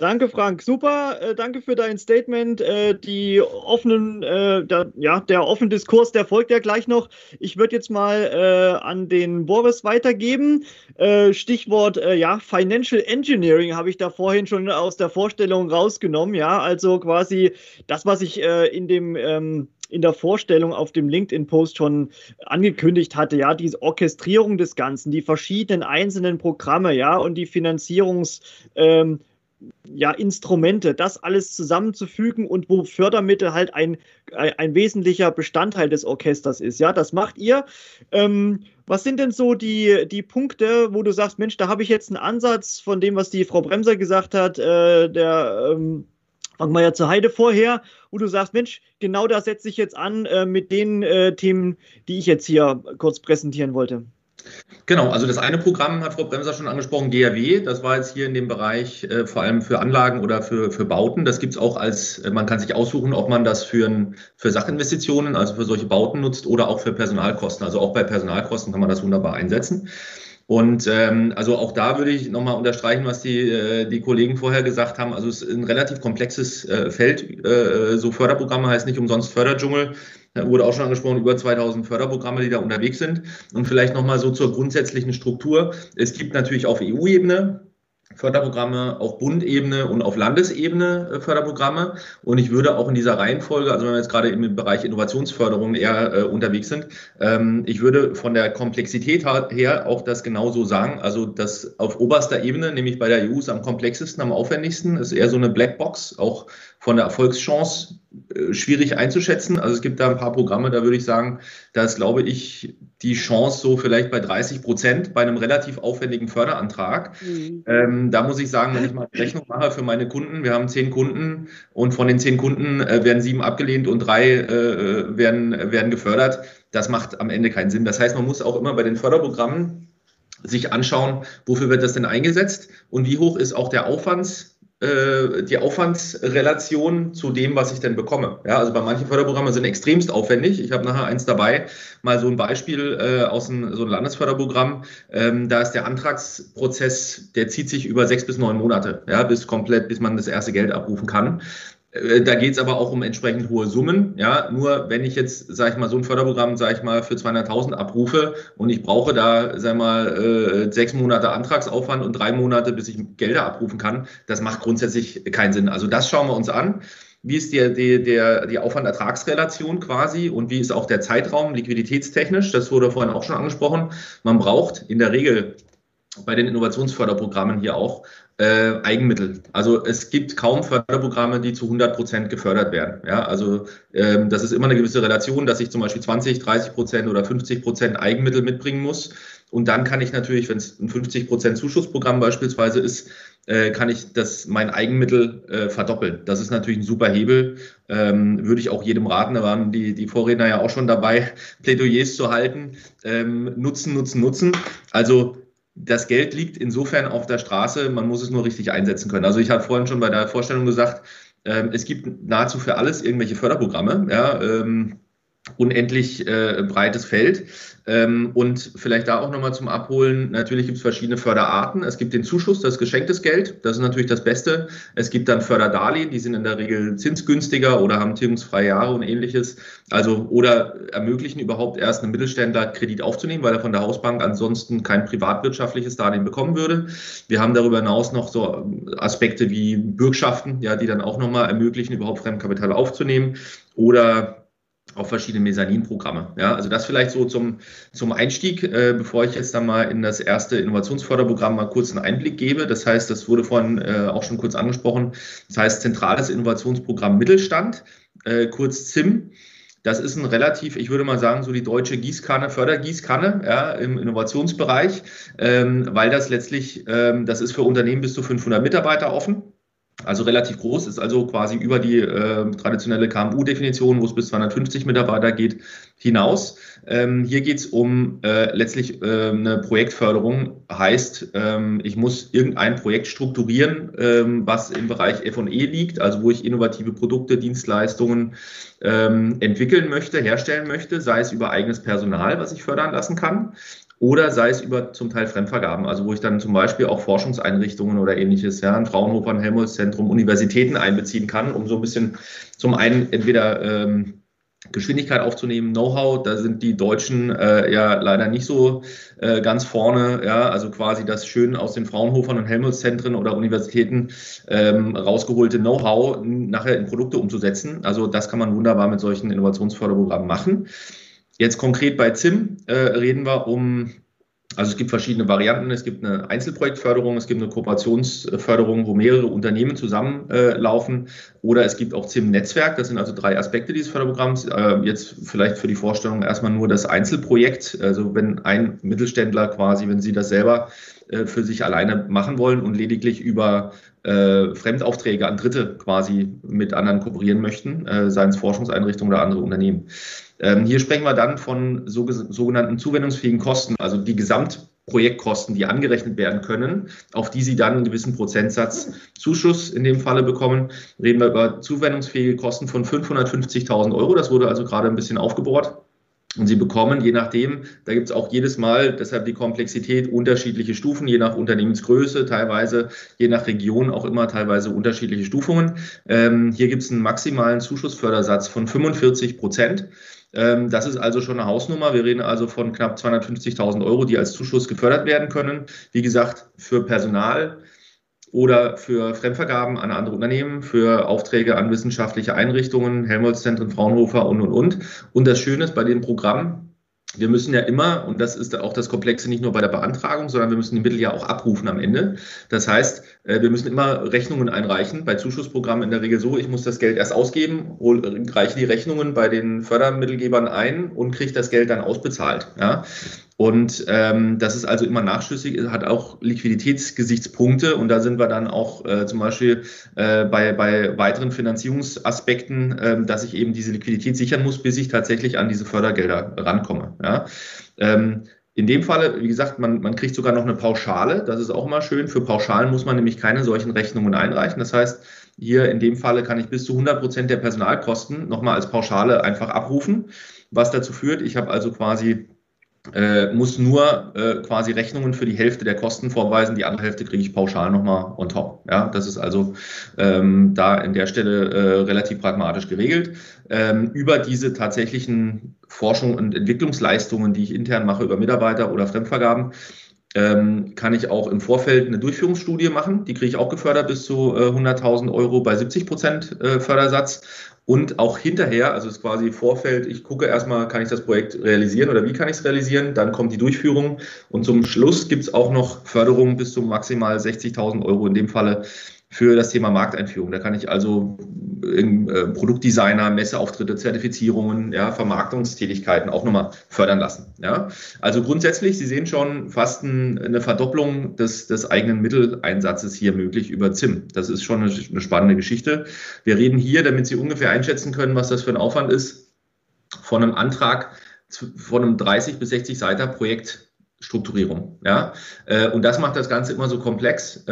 Danke, Frank. Super. Äh, danke für dein Statement. Äh, die offenen, äh, der, ja, der offene Diskurs, der folgt ja gleich noch. Ich würde jetzt mal äh, an den Boris weitergeben. Äh, Stichwort, äh, ja, Financial Engineering habe ich da vorhin schon aus der Vorstellung rausgenommen. Ja, also quasi das, was ich in dem, ähm, in der Vorstellung auf dem LinkedIn-Post schon angekündigt hatte, ja, diese Orchestrierung des Ganzen, die verschiedenen einzelnen Programme, ja, und die Finanzierungs, ähm, ja, Instrumente, das alles zusammenzufügen und wo Fördermittel halt ein, ein, wesentlicher Bestandteil des Orchesters ist. Ja, das macht ihr. Ähm, was sind denn so die, die Punkte, wo du sagst, Mensch, da habe ich jetzt einen Ansatz von dem, was die Frau Bremser gesagt hat, äh, der ähm, ja zur Heide vorher, wo du sagst, Mensch, genau da setze ich jetzt an äh, mit den äh, Themen, die ich jetzt hier kurz präsentieren wollte. Genau, also das eine Programm hat Frau Bremser schon angesprochen, GRW. Das war jetzt hier in dem Bereich äh, vor allem für Anlagen oder für, für Bauten. Das gibt es auch als, äh, man kann sich aussuchen, ob man das für, ein, für Sachinvestitionen, also für solche Bauten nutzt oder auch für Personalkosten. Also auch bei Personalkosten kann man das wunderbar einsetzen. Und ähm, also auch da würde ich nochmal unterstreichen, was die, äh, die Kollegen vorher gesagt haben. Also es ist ein relativ komplexes äh, Feld. Äh, so Förderprogramme heißt nicht umsonst Förderdschungel. Da wurde auch schon angesprochen, über 2000 Förderprogramme, die da unterwegs sind. Und vielleicht nochmal so zur grundsätzlichen Struktur. Es gibt natürlich auf EU-Ebene Förderprogramme auf Bundebene und auf Landesebene äh, Förderprogramme. Und ich würde auch in dieser Reihenfolge, also wenn wir jetzt gerade im Bereich Innovationsförderung eher äh, unterwegs sind, ähm, ich würde von der Komplexität her auch das genauso sagen. Also das auf oberster Ebene, nämlich bei der EU, ist am komplexesten, am aufwendigsten, ist eher so eine Blackbox, auch von der Erfolgschance äh, schwierig einzuschätzen. Also es gibt da ein paar Programme, da würde ich sagen, da ist, glaube ich, die Chance so vielleicht bei 30 Prozent bei einem relativ aufwendigen Förderantrag. Mhm. Ähm, da muss ich sagen, wenn ich mal eine Rechnung mache für meine Kunden, wir haben zehn Kunden und von den zehn Kunden äh, werden sieben abgelehnt und drei äh, werden, werden gefördert. Das macht am Ende keinen Sinn. Das heißt, man muss auch immer bei den Förderprogrammen sich anschauen, wofür wird das denn eingesetzt und wie hoch ist auch der Aufwands äh, die Aufwandsrelation zu dem, was ich denn bekomme. Ja, also bei manchen Förderprogrammen sind extremst aufwendig. Ich habe nachher eins dabei, mal so ein Beispiel äh, aus einem, so einem Landesförderprogramm. Ähm, da ist der Antragsprozess, der zieht sich über sechs bis neun Monate, ja, bis komplett, bis man das erste Geld abrufen kann. Äh, da geht es aber auch um entsprechend hohe Summen. Ja, nur wenn ich jetzt, sage ich mal, so ein Förderprogramm, sage ich mal, für 200.000 abrufe und ich brauche da, ich mal, äh, sechs Monate Antragsaufwand und drei Monate, bis ich Gelder abrufen kann, das macht grundsätzlich keinen Sinn. Also das schauen wir uns an. wie ist die, die, der, die Aufwand-Ertragsrelation quasi und wie ist auch der Zeitraum liquiditätstechnisch. Das wurde vorhin auch schon angesprochen. Man braucht in der Regel bei den Innovationsförderprogrammen hier auch äh, Eigenmittel. Also es gibt kaum Förderprogramme, die zu 100 Prozent gefördert werden. Ja, also ähm, das ist immer eine gewisse Relation, dass ich zum Beispiel 20, 30 Prozent oder 50 Prozent Eigenmittel mitbringen muss. Und dann kann ich natürlich, wenn es ein 50 Prozent Zuschussprogramm beispielsweise ist, äh, kann ich das mein Eigenmittel äh, verdoppeln. Das ist natürlich ein super Hebel. Ähm, würde ich auch jedem raten, da waren die, die Vorredner ja auch schon dabei, Plädoyers zu halten. Ähm, nutzen, nutzen, nutzen. Also das Geld liegt insofern auf der Straße, man muss es nur richtig einsetzen können. Also ich habe vorhin schon bei der Vorstellung gesagt, ähm, es gibt nahezu für alles irgendwelche Förderprogramme. Ja, ähm, unendlich äh, breites Feld. Ähm, und vielleicht da auch nochmal zum Abholen, natürlich gibt es verschiedene Förderarten. Es gibt den Zuschuss, das geschenktes Geld, das ist natürlich das Beste. Es gibt dann Förderdarlehen, die sind in der Regel zinsgünstiger oder haben tilgungsfreie Jahre und ähnliches. Also oder ermöglichen überhaupt erst einem Mittelständler Kredit aufzunehmen, weil er von der Hausbank ansonsten kein privatwirtschaftliches Darlehen bekommen würde. Wir haben darüber hinaus noch so Aspekte wie Bürgschaften, ja, die dann auch nochmal ermöglichen, überhaupt Fremdkapital aufzunehmen. Oder auf verschiedene Mezzaninprogramme. Ja, also das vielleicht so zum, zum Einstieg, äh, bevor ich jetzt dann mal in das erste Innovationsförderprogramm mal kurz einen Einblick gebe. Das heißt, das wurde vorhin äh, auch schon kurz angesprochen. Das heißt, Zentrales Innovationsprogramm Mittelstand, äh, kurz ZIM. Das ist ein relativ, ich würde mal sagen, so die deutsche Gießkanne, Fördergießkanne ja, im Innovationsbereich, ähm, weil das letztlich, ähm, das ist für Unternehmen bis zu 500 Mitarbeiter offen. Also relativ groß, ist also quasi über die äh, traditionelle KMU-Definition, wo es bis 250 Mitarbeiter geht, hinaus. Ähm, hier geht es um äh, letztlich äh, eine Projektförderung, heißt, ähm, ich muss irgendein Projekt strukturieren, ähm, was im Bereich FE liegt, also wo ich innovative Produkte, Dienstleistungen ähm, entwickeln möchte, herstellen möchte, sei es über eigenes Personal, was ich fördern lassen kann, oder sei es über zum Teil Fremdvergaben, also wo ich dann zum Beispiel auch Forschungseinrichtungen oder ähnliches, ja, ein Fraunhofer, ein Helmholtz-Zentrum, Universitäten einbeziehen kann, um so ein bisschen zum einen entweder ähm, Geschwindigkeit aufzunehmen, Know-how, da sind die Deutschen äh, ja leider nicht so äh, ganz vorne, ja, also quasi das schön aus den Fraunhofern und Helmholtz-Zentren oder Universitäten ähm, rausgeholte Know-how nachher in Produkte umzusetzen. Also das kann man wunderbar mit solchen Innovationsförderprogrammen machen. Jetzt konkret bei ZIM äh, reden wir um, also es gibt verschiedene Varianten. Es gibt eine Einzelprojektförderung, es gibt eine Kooperationsförderung, wo mehrere Unternehmen zusammenlaufen. Äh, oder es gibt auch ZIM-Netzwerk. Das sind also drei Aspekte dieses Förderprogramms. Äh, jetzt vielleicht für die Vorstellung erstmal nur das Einzelprojekt. Also wenn ein Mittelständler quasi, wenn Sie das selber äh, für sich alleine machen wollen und lediglich über äh, Fremdaufträge an Dritte quasi mit anderen kooperieren möchten, äh, seien es Forschungseinrichtungen oder andere Unternehmen. Ähm, hier sprechen wir dann von so, sogenannten zuwendungsfähigen Kosten, also die Gesamtprojektkosten, die angerechnet werden können, auf die Sie dann einen gewissen Prozentsatz Zuschuss in dem Falle bekommen. Reden wir über zuwendungsfähige Kosten von 550.000 Euro. Das wurde also gerade ein bisschen aufgebohrt. Und Sie bekommen, je nachdem, da gibt es auch jedes Mal, deshalb die Komplexität, unterschiedliche Stufen, je nach Unternehmensgröße, teilweise, je nach Region auch immer teilweise unterschiedliche Stufungen. Ähm, hier gibt es einen maximalen Zuschussfördersatz von 45 Prozent. Ähm, das ist also schon eine Hausnummer. Wir reden also von knapp 250.000 Euro, die als Zuschuss gefördert werden können. Wie gesagt, für Personal oder für Fremdvergaben an andere Unternehmen, für Aufträge an wissenschaftliche Einrichtungen, Helmholtz-Zentren, Fraunhofer und, und, und. Und das Schöne ist bei dem Programm, wir müssen ja immer, und das ist auch das Komplexe nicht nur bei der Beantragung, sondern wir müssen die Mittel ja auch abrufen am Ende. Das heißt, wir müssen immer Rechnungen einreichen. Bei Zuschussprogrammen in der Regel so, ich muss das Geld erst ausgeben, reiche die Rechnungen bei den Fördermittelgebern ein und kriege das Geld dann ausbezahlt. Ja? Und ähm, das ist also immer nachschüssig, hat auch Liquiditätsgesichtspunkte und da sind wir dann auch äh, zum Beispiel äh, bei, bei weiteren Finanzierungsaspekten, äh, dass ich eben diese Liquidität sichern muss, bis ich tatsächlich an diese Fördergelder rankomme. Ja? Ähm, in dem Falle, wie gesagt, man, man kriegt sogar noch eine Pauschale. Das ist auch immer schön. Für Pauschalen muss man nämlich keine solchen Rechnungen einreichen. Das heißt, hier in dem Falle kann ich bis zu 100 Prozent der Personalkosten nochmal als Pauschale einfach abrufen, was dazu führt, ich habe also quasi äh, muss nur äh, quasi Rechnungen für die Hälfte der Kosten vorweisen, die andere Hälfte kriege ich pauschal nochmal on top. Ja, das ist also ähm, da in der Stelle äh, relativ pragmatisch geregelt. Ähm, über diese tatsächlichen Forschung und Entwicklungsleistungen, die ich intern mache über Mitarbeiter oder Fremdvergaben, ähm, kann ich auch im Vorfeld eine Durchführungsstudie machen. Die kriege ich auch gefördert bis zu äh, 100.000 Euro bei 70 Prozent äh, Fördersatz. Und auch hinterher, also es ist quasi Vorfeld, ich gucke erstmal, kann ich das Projekt realisieren oder wie kann ich es realisieren? Dann kommt die Durchführung und zum Schluss gibt es auch noch Förderungen bis zu maximal 60.000 Euro in dem Falle für das Thema Markteinführung. Da kann ich also äh, Produktdesigner, Messeauftritte, Zertifizierungen, ja, Vermarktungstätigkeiten auch nochmal fördern lassen. Ja. Also grundsätzlich, Sie sehen schon fast ein, eine Verdopplung des, des eigenen Mitteleinsatzes hier möglich über ZIM. Das ist schon eine, eine spannende Geschichte. Wir reden hier, damit Sie ungefähr einschätzen können, was das für ein Aufwand ist, von einem Antrag von einem 30 bis 60 Seiter Projektstrukturierung. Ja? Äh, und das macht das Ganze immer so komplex.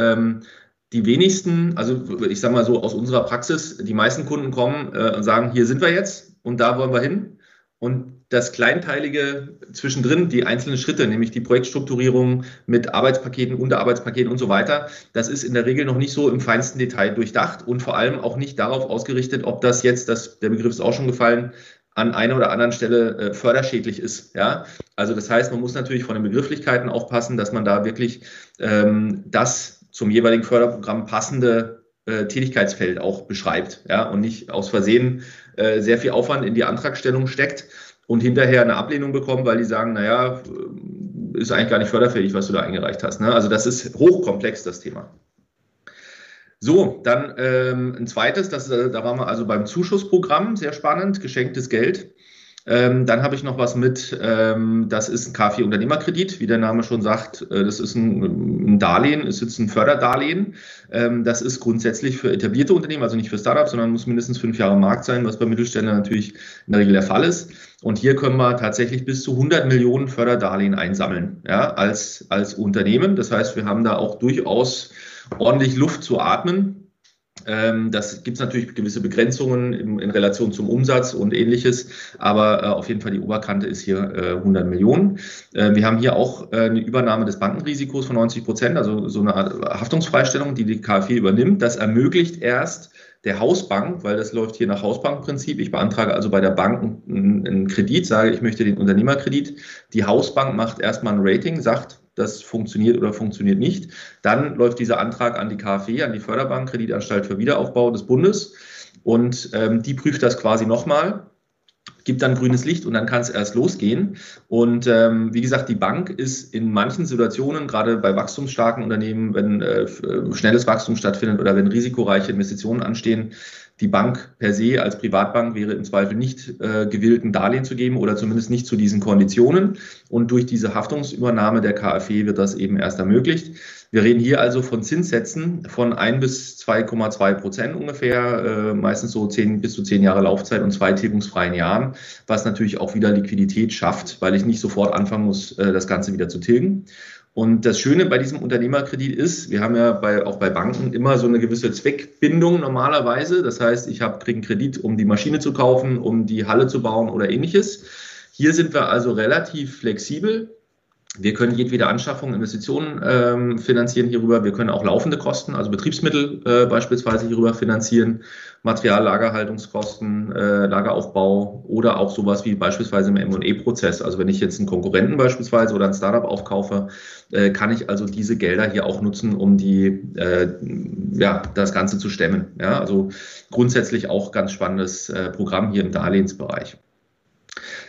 Die wenigsten, also ich sage mal so aus unserer Praxis, die meisten Kunden kommen äh, und sagen, hier sind wir jetzt und da wollen wir hin. Und das Kleinteilige zwischendrin, die einzelnen Schritte, nämlich die Projektstrukturierung mit Arbeitspaketen, Unterarbeitspaketen und so weiter, das ist in der Regel noch nicht so im feinsten Detail durchdacht und vor allem auch nicht darauf ausgerichtet, ob das jetzt, das, der Begriff ist auch schon gefallen, an einer oder anderen Stelle äh, förderschädlich ist. Ja? Also das heißt, man muss natürlich von den Begrifflichkeiten aufpassen, dass man da wirklich ähm, das zum jeweiligen Förderprogramm passende äh, Tätigkeitsfeld auch beschreibt ja, und nicht aus Versehen äh, sehr viel Aufwand in die Antragstellung steckt und hinterher eine Ablehnung bekommt, weil die sagen, naja, äh, ist eigentlich gar nicht förderfähig, was du da eingereicht hast. Ne? Also das ist hochkomplex, das Thema. So, dann ähm, ein zweites, das, äh, da waren wir also beim Zuschussprogramm, sehr spannend, geschenktes Geld. Ähm, dann habe ich noch was mit, ähm, das ist ein KfW Unternehmerkredit, wie der Name schon sagt, äh, das ist ein, ein, Darlehen, ist jetzt ein Förderdarlehen. Ähm, das ist grundsätzlich für etablierte Unternehmen, also nicht für Startups, sondern muss mindestens fünf Jahre Markt sein, was bei Mittelständlern natürlich in der Regel der Fall ist. Und hier können wir tatsächlich bis zu 100 Millionen Förderdarlehen einsammeln, ja, als, als Unternehmen. Das heißt, wir haben da auch durchaus ordentlich Luft zu atmen. Ähm, das gibt es natürlich gewisse Begrenzungen in, in, Relation zum Umsatz und ähnliches, aber äh, auf jeden Fall die Oberkante ist hier äh, 100 Millionen. Äh, wir haben hier auch äh, eine Übernahme des Bankenrisikos von 90 Prozent, also so eine Art Haftungsfreistellung, die die KfW übernimmt. Das ermöglicht erst der Hausbank, weil das läuft hier nach Hausbankprinzip. Ich beantrage also bei der Bank einen, einen Kredit, sage, ich möchte den Unternehmerkredit. Die Hausbank macht erstmal ein Rating, sagt, das funktioniert oder funktioniert nicht. Dann läuft dieser Antrag an die KfW, an die Förderbank, Kreditanstalt für Wiederaufbau des Bundes. Und ähm, die prüft das quasi nochmal, gibt dann grünes Licht und dann kann es erst losgehen. Und ähm, wie gesagt, die Bank ist in manchen Situationen, gerade bei wachstumsstarken Unternehmen, wenn äh, schnelles Wachstum stattfindet oder wenn risikoreiche Investitionen anstehen, die Bank per se als Privatbank wäre im Zweifel nicht äh, gewillt, ein Darlehen zu geben oder zumindest nicht zu diesen Konditionen. Und durch diese Haftungsübernahme der KfW wird das eben erst ermöglicht. Wir reden hier also von Zinssätzen von 1 bis 2,2 Prozent ungefähr, äh, meistens so 10 bis zu 10 Jahre Laufzeit und zwei tilgungsfreien Jahren, was natürlich auch wieder Liquidität schafft, weil ich nicht sofort anfangen muss, äh, das Ganze wieder zu tilgen. Und das Schöne bei diesem Unternehmerkredit ist, wir haben ja bei, auch bei Banken immer so eine gewisse Zweckbindung normalerweise. Das heißt, ich kriege einen Kredit, um die Maschine zu kaufen, um die Halle zu bauen oder ähnliches. Hier sind wir also relativ flexibel. Wir können jedwede Anschaffung, Investitionen ähm, finanzieren hierüber. Wir können auch laufende Kosten, also Betriebsmittel äh, beispielsweise hierüber finanzieren, Material, Lagerhaltungskosten, äh, Lageraufbau oder auch sowas wie beispielsweise im M&E-Prozess. Also wenn ich jetzt einen Konkurrenten beispielsweise oder ein Startup aufkaufe, äh, kann ich also diese Gelder hier auch nutzen, um die, äh, ja, das Ganze zu stemmen. Ja, also grundsätzlich auch ganz spannendes äh, Programm hier im Darlehensbereich.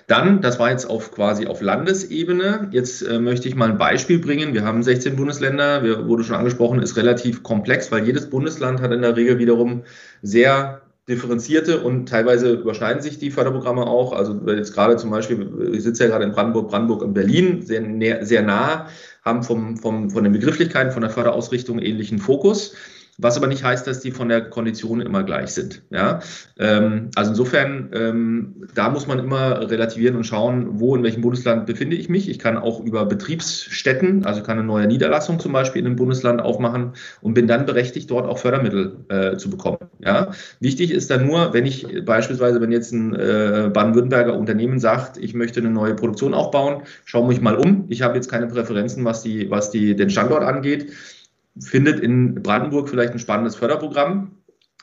Dann, das war jetzt auf quasi auf Landesebene. Jetzt äh, möchte ich mal ein Beispiel bringen. Wir haben 16 Bundesländer, wir, wurde schon angesprochen, ist relativ komplex, weil jedes Bundesland hat in der Regel wiederum sehr differenzierte und teilweise überschneiden sich die Förderprogramme auch. Also jetzt gerade zum Beispiel, ich sitze ja gerade in Brandenburg, Brandenburg und Berlin, sehr, sehr nah, haben vom, vom, von den Begrifflichkeiten, von der Förderausrichtung ähnlichen Fokus was aber nicht heißt, dass die von der Kondition immer gleich sind. Ja? Ähm, also insofern, ähm, da muss man immer relativieren und schauen, wo in welchem Bundesland befinde ich mich. Ich kann auch über Betriebsstätten, also kann eine neue Niederlassung zum Beispiel in einem Bundesland aufmachen und bin dann berechtigt, dort auch Fördermittel äh, zu bekommen. Ja? Wichtig ist dann nur, wenn ich beispielsweise, wenn jetzt ein äh, Baden-Württemberger Unternehmen sagt, ich möchte eine neue Produktion aufbauen, schau mich mal um. Ich habe jetzt keine Präferenzen, was, die, was die, den Standort angeht findet in Brandenburg vielleicht ein spannendes Förderprogramm,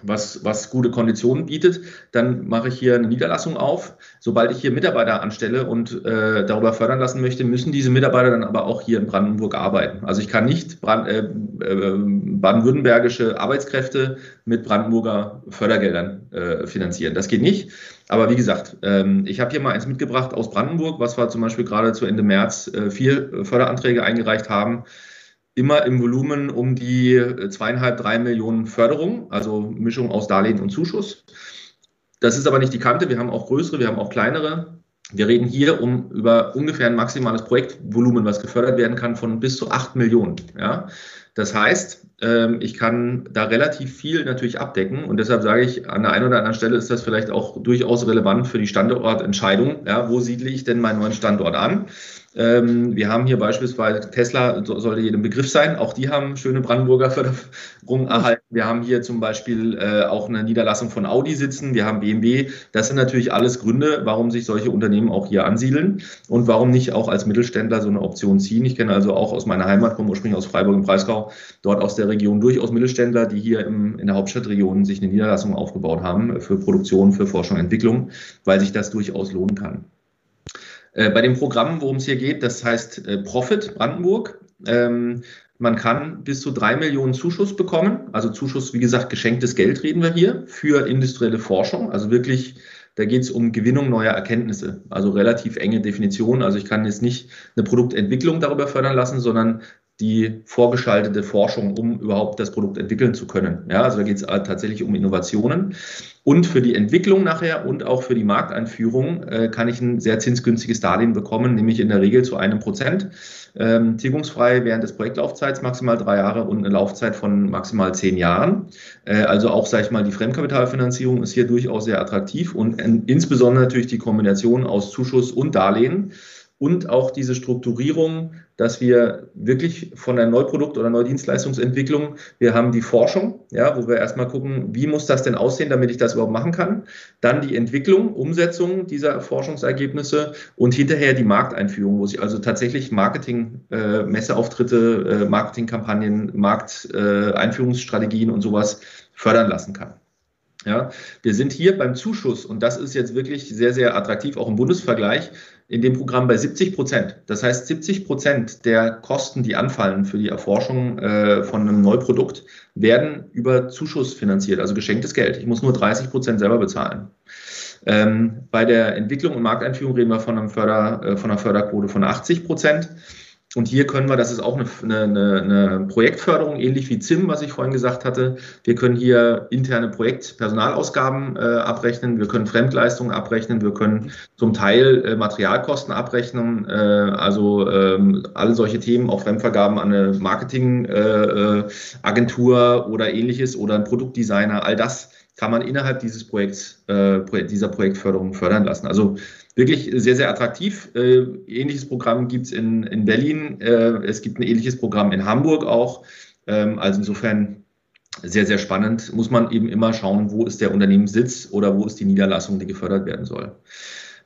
was, was gute Konditionen bietet, dann mache ich hier eine Niederlassung auf. Sobald ich hier Mitarbeiter anstelle und äh, darüber fördern lassen möchte, müssen diese Mitarbeiter dann aber auch hier in Brandenburg arbeiten. Also ich kann nicht Brand, äh, äh, baden-württembergische Arbeitskräfte mit Brandenburger Fördergeldern äh, finanzieren. Das geht nicht. Aber wie gesagt, ähm, ich habe hier mal eins mitgebracht aus Brandenburg, was wir zum Beispiel gerade zu Ende März äh, vier Förderanträge eingereicht haben immer im Volumen um die äh, zweieinhalb, drei Millionen Förderung, also Mischung aus Darlehen und Zuschuss. Das ist aber nicht die Kante. Wir haben auch größere, wir haben auch kleinere. Wir reden hier um über ungefähr ein maximales Projektvolumen, was gefördert werden kann, von bis zu acht Millionen. Ja? Das heißt, ähm, ich kann da relativ viel natürlich abdecken und deshalb sage ich, an der einen oder anderen Stelle ist das vielleicht auch durchaus relevant für die Standortentscheidung. Ja, wo siedle ich denn meinen neuen Standort an? Ähm, wir haben hier beispielsweise Tesla, sollte jedem Begriff sein, auch die haben schöne Brandenburger Förderung erhalten. Wir haben hier zum Beispiel äh, auch eine Niederlassung von Audi sitzen, wir haben BMW. Das sind natürlich alles Gründe, warum sich solche Unternehmen auch hier ansiedeln und warum nicht auch als Mittelständler so eine Option ziehen. Ich kenne also auch aus meiner Heimat, komme ursprünglich aus Freiburg im Breisgau, dort aus der Region durchaus Mittelständler, die hier im, in der Hauptstadtregion sich eine Niederlassung aufgebaut haben für Produktion, für Forschung und Entwicklung, weil sich das durchaus lohnen kann. Äh, bei dem Programm, worum es hier geht, das heißt äh, Profit Brandenburg. Ähm, man kann bis zu drei Millionen Zuschuss bekommen. Also Zuschuss, wie gesagt, geschenktes Geld reden wir hier für industrielle Forschung. Also wirklich, da geht es um Gewinnung neuer Erkenntnisse. Also relativ enge Definition. Also ich kann jetzt nicht eine Produktentwicklung darüber fördern lassen, sondern die vorgeschaltete Forschung, um überhaupt das Produkt entwickeln zu können. Ja, also da geht es tatsächlich um Innovationen. Und für die Entwicklung nachher und auch für die Markteinführung äh, kann ich ein sehr zinsgünstiges Darlehen bekommen, nämlich in der Regel zu einem Prozent. Ähm, tilgungsfrei während des Projektlaufzeits maximal drei Jahre und eine Laufzeit von maximal zehn Jahren. Äh, also auch, sage ich mal, die Fremdkapitalfinanzierung ist hier durchaus sehr attraktiv und äh, insbesondere natürlich die Kombination aus Zuschuss und Darlehen und auch diese Strukturierung, dass wir wirklich von der Neuprodukt- oder Neudienstleistungsentwicklung, wir haben die Forschung, ja, wo wir erstmal gucken, wie muss das denn aussehen, damit ich das überhaupt machen kann. Dann die Entwicklung, Umsetzung dieser Forschungsergebnisse und hinterher die Markteinführung, wo sich also tatsächlich Marketing, äh, Messeauftritte, äh, Marketingkampagnen, Markteinführungsstrategien äh, und sowas fördern lassen kann. Ja, wir sind hier beim Zuschuss und das ist jetzt wirklich sehr, sehr attraktiv, auch im Bundesvergleich in dem Programm bei 70 Prozent. Das heißt, 70 Prozent der Kosten, die anfallen für die Erforschung äh, von einem Neuprodukt, werden über Zuschuss finanziert, also geschenktes Geld. Ich muss nur 30 Prozent selber bezahlen. Ähm, bei der Entwicklung und Markteinführung reden wir von, Förder, äh, von einer Förderquote von 80 Prozent. Und hier können wir, das ist auch eine, eine, eine, Projektförderung, ähnlich wie ZIM, was ich vorhin gesagt hatte. Wir können hier interne Projektpersonalausgaben äh, abrechnen, wir können Fremdleistungen abrechnen, wir können zum Teil äh, Materialkosten abrechnen, äh, also ähm, alle solche Themen, auch Fremdvergaben an eine Marketingagentur äh, äh, oder ähnliches oder ein Produktdesigner, all das kann man innerhalb dieses Projekts, äh, dieser Projektförderung fördern lassen. Also wirklich sehr, sehr attraktiv. Äh, ähnliches Programm gibt es in, in Berlin. Äh, es gibt ein ähnliches Programm in Hamburg auch. Ähm, also insofern sehr, sehr spannend. Muss man eben immer schauen, wo ist der Unternehmenssitz oder wo ist die Niederlassung, die gefördert werden soll.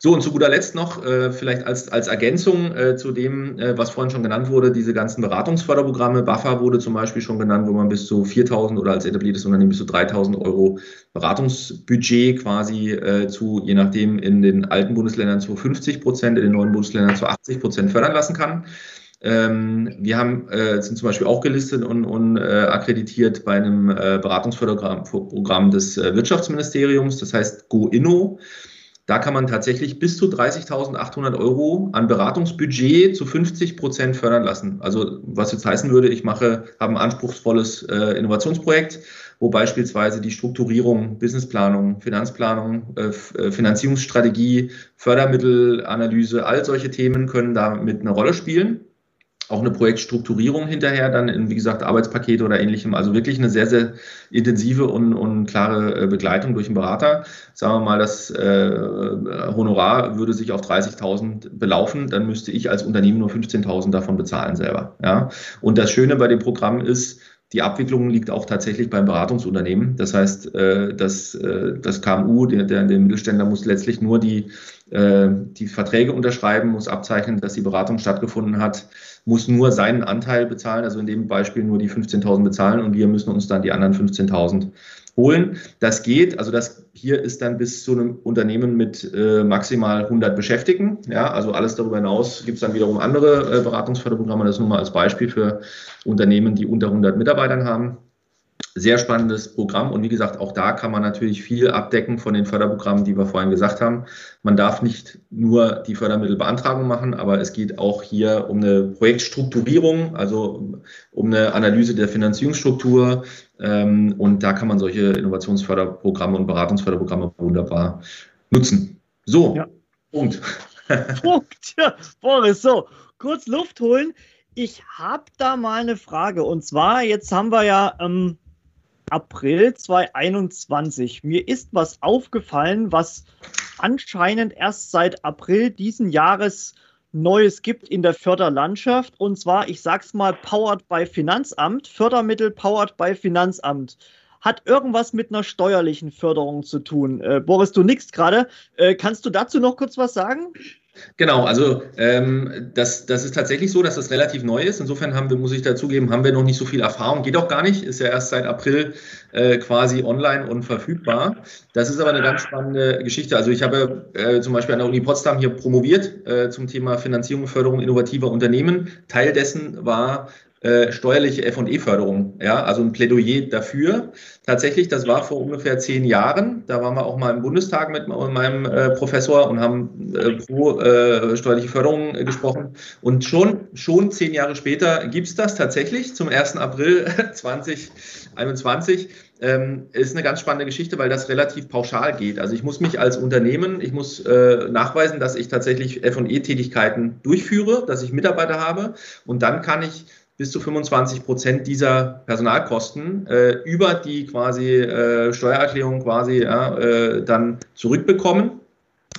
So, und zu guter Letzt noch, äh, vielleicht als, als Ergänzung äh, zu dem, äh, was vorhin schon genannt wurde, diese ganzen Beratungsförderprogramme. BAFA wurde zum Beispiel schon genannt, wo man bis zu 4.000 oder als etabliertes Unternehmen bis zu 3.000 Euro Beratungsbudget quasi äh, zu, je nachdem, in den alten Bundesländern zu 50 Prozent, in den neuen Bundesländern zu 80 Prozent fördern lassen kann. Ähm, wir haben, äh, sind zum Beispiel auch gelistet und, und äh, akkreditiert bei einem äh, Beratungsförderprogramm des äh, Wirtschaftsministeriums, das heißt GoInno. Da kann man tatsächlich bis zu 30.800 Euro an Beratungsbudget zu 50 Prozent fördern lassen. Also was jetzt heißen würde, ich mache, habe ein anspruchsvolles äh, Innovationsprojekt, wo beispielsweise die Strukturierung, Businessplanung, Finanzplanung, äh, äh Finanzierungsstrategie, Fördermittelanalyse, all solche Themen können da mit eine Rolle spielen auch eine Projektstrukturierung hinterher, dann in, wie gesagt, Arbeitspakete oder ähnlichem. Also wirklich eine sehr, sehr intensive und, und klare äh, Begleitung durch einen Berater. Sagen wir mal, das äh, Honorar würde sich auf 30.000 belaufen, dann müsste ich als Unternehmen nur 15.000 davon bezahlen selber. Ja? Und das Schöne bei dem Programm ist, die Abwicklung liegt auch tatsächlich beim Beratungsunternehmen. Das heißt, äh, das, äh, das KMU, der, der, der Mittelständler muss letztlich nur die, die Verträge unterschreiben, muss abzeichnen, dass die Beratung stattgefunden hat, muss nur seinen Anteil bezahlen, also in dem Beispiel nur die 15.000 bezahlen und wir müssen uns dann die anderen 15.000 holen. Das geht, also das hier ist dann bis zu einem Unternehmen mit äh, maximal 100 Beschäftigten. Ja, also alles darüber hinaus gibt es dann wiederum andere äh, Beratungsförderprogramme. Das nur mal als Beispiel für Unternehmen, die unter 100 Mitarbeitern haben sehr spannendes Programm und wie gesagt, auch da kann man natürlich viel abdecken von den Förderprogrammen, die wir vorhin gesagt haben. Man darf nicht nur die Fördermittelbeantragung machen, aber es geht auch hier um eine Projektstrukturierung, also um eine Analyse der Finanzierungsstruktur ähm, und da kann man solche Innovationsförderprogramme und Beratungsförderprogramme wunderbar nutzen. So, ja. Punkt. Punkt. Ja, Boris, so, kurz Luft holen. Ich habe da mal eine Frage. Und zwar, jetzt haben wir ja ähm, April 2021. Mir ist was aufgefallen, was anscheinend erst seit April diesen Jahres Neues gibt in der Förderlandschaft. Und zwar, ich sag's mal, powered by Finanzamt, Fördermittel powered by Finanzamt. Hat irgendwas mit einer steuerlichen Förderung zu tun. Äh, Boris, du nix gerade. Äh, kannst du dazu noch kurz was sagen? Genau, also ähm, das, das ist tatsächlich so, dass das relativ neu ist. Insofern haben wir, muss ich dazugeben, haben wir noch nicht so viel Erfahrung. Geht auch gar nicht, ist ja erst seit April äh, quasi online und verfügbar. Das ist aber eine ganz spannende Geschichte. Also ich habe äh, zum Beispiel an der Uni Potsdam hier promoviert äh, zum Thema Finanzierung und Förderung innovativer Unternehmen. Teil dessen war äh, steuerliche F&E-Förderung, ja, also ein Plädoyer dafür. Tatsächlich, das war vor ungefähr zehn Jahren, da waren wir auch mal im Bundestag mit meinem äh, Professor und haben äh, pro äh, steuerliche Förderung äh, gesprochen und schon, schon zehn Jahre später gibt es das tatsächlich zum 1. April 2021. Ähm, ist eine ganz spannende Geschichte, weil das relativ pauschal geht. Also ich muss mich als Unternehmen, ich muss äh, nachweisen, dass ich tatsächlich F&E-Tätigkeiten durchführe, dass ich Mitarbeiter habe und dann kann ich bis zu 25 Prozent dieser Personalkosten äh, über die quasi äh, Steuererklärung quasi ja, äh, dann zurückbekommen.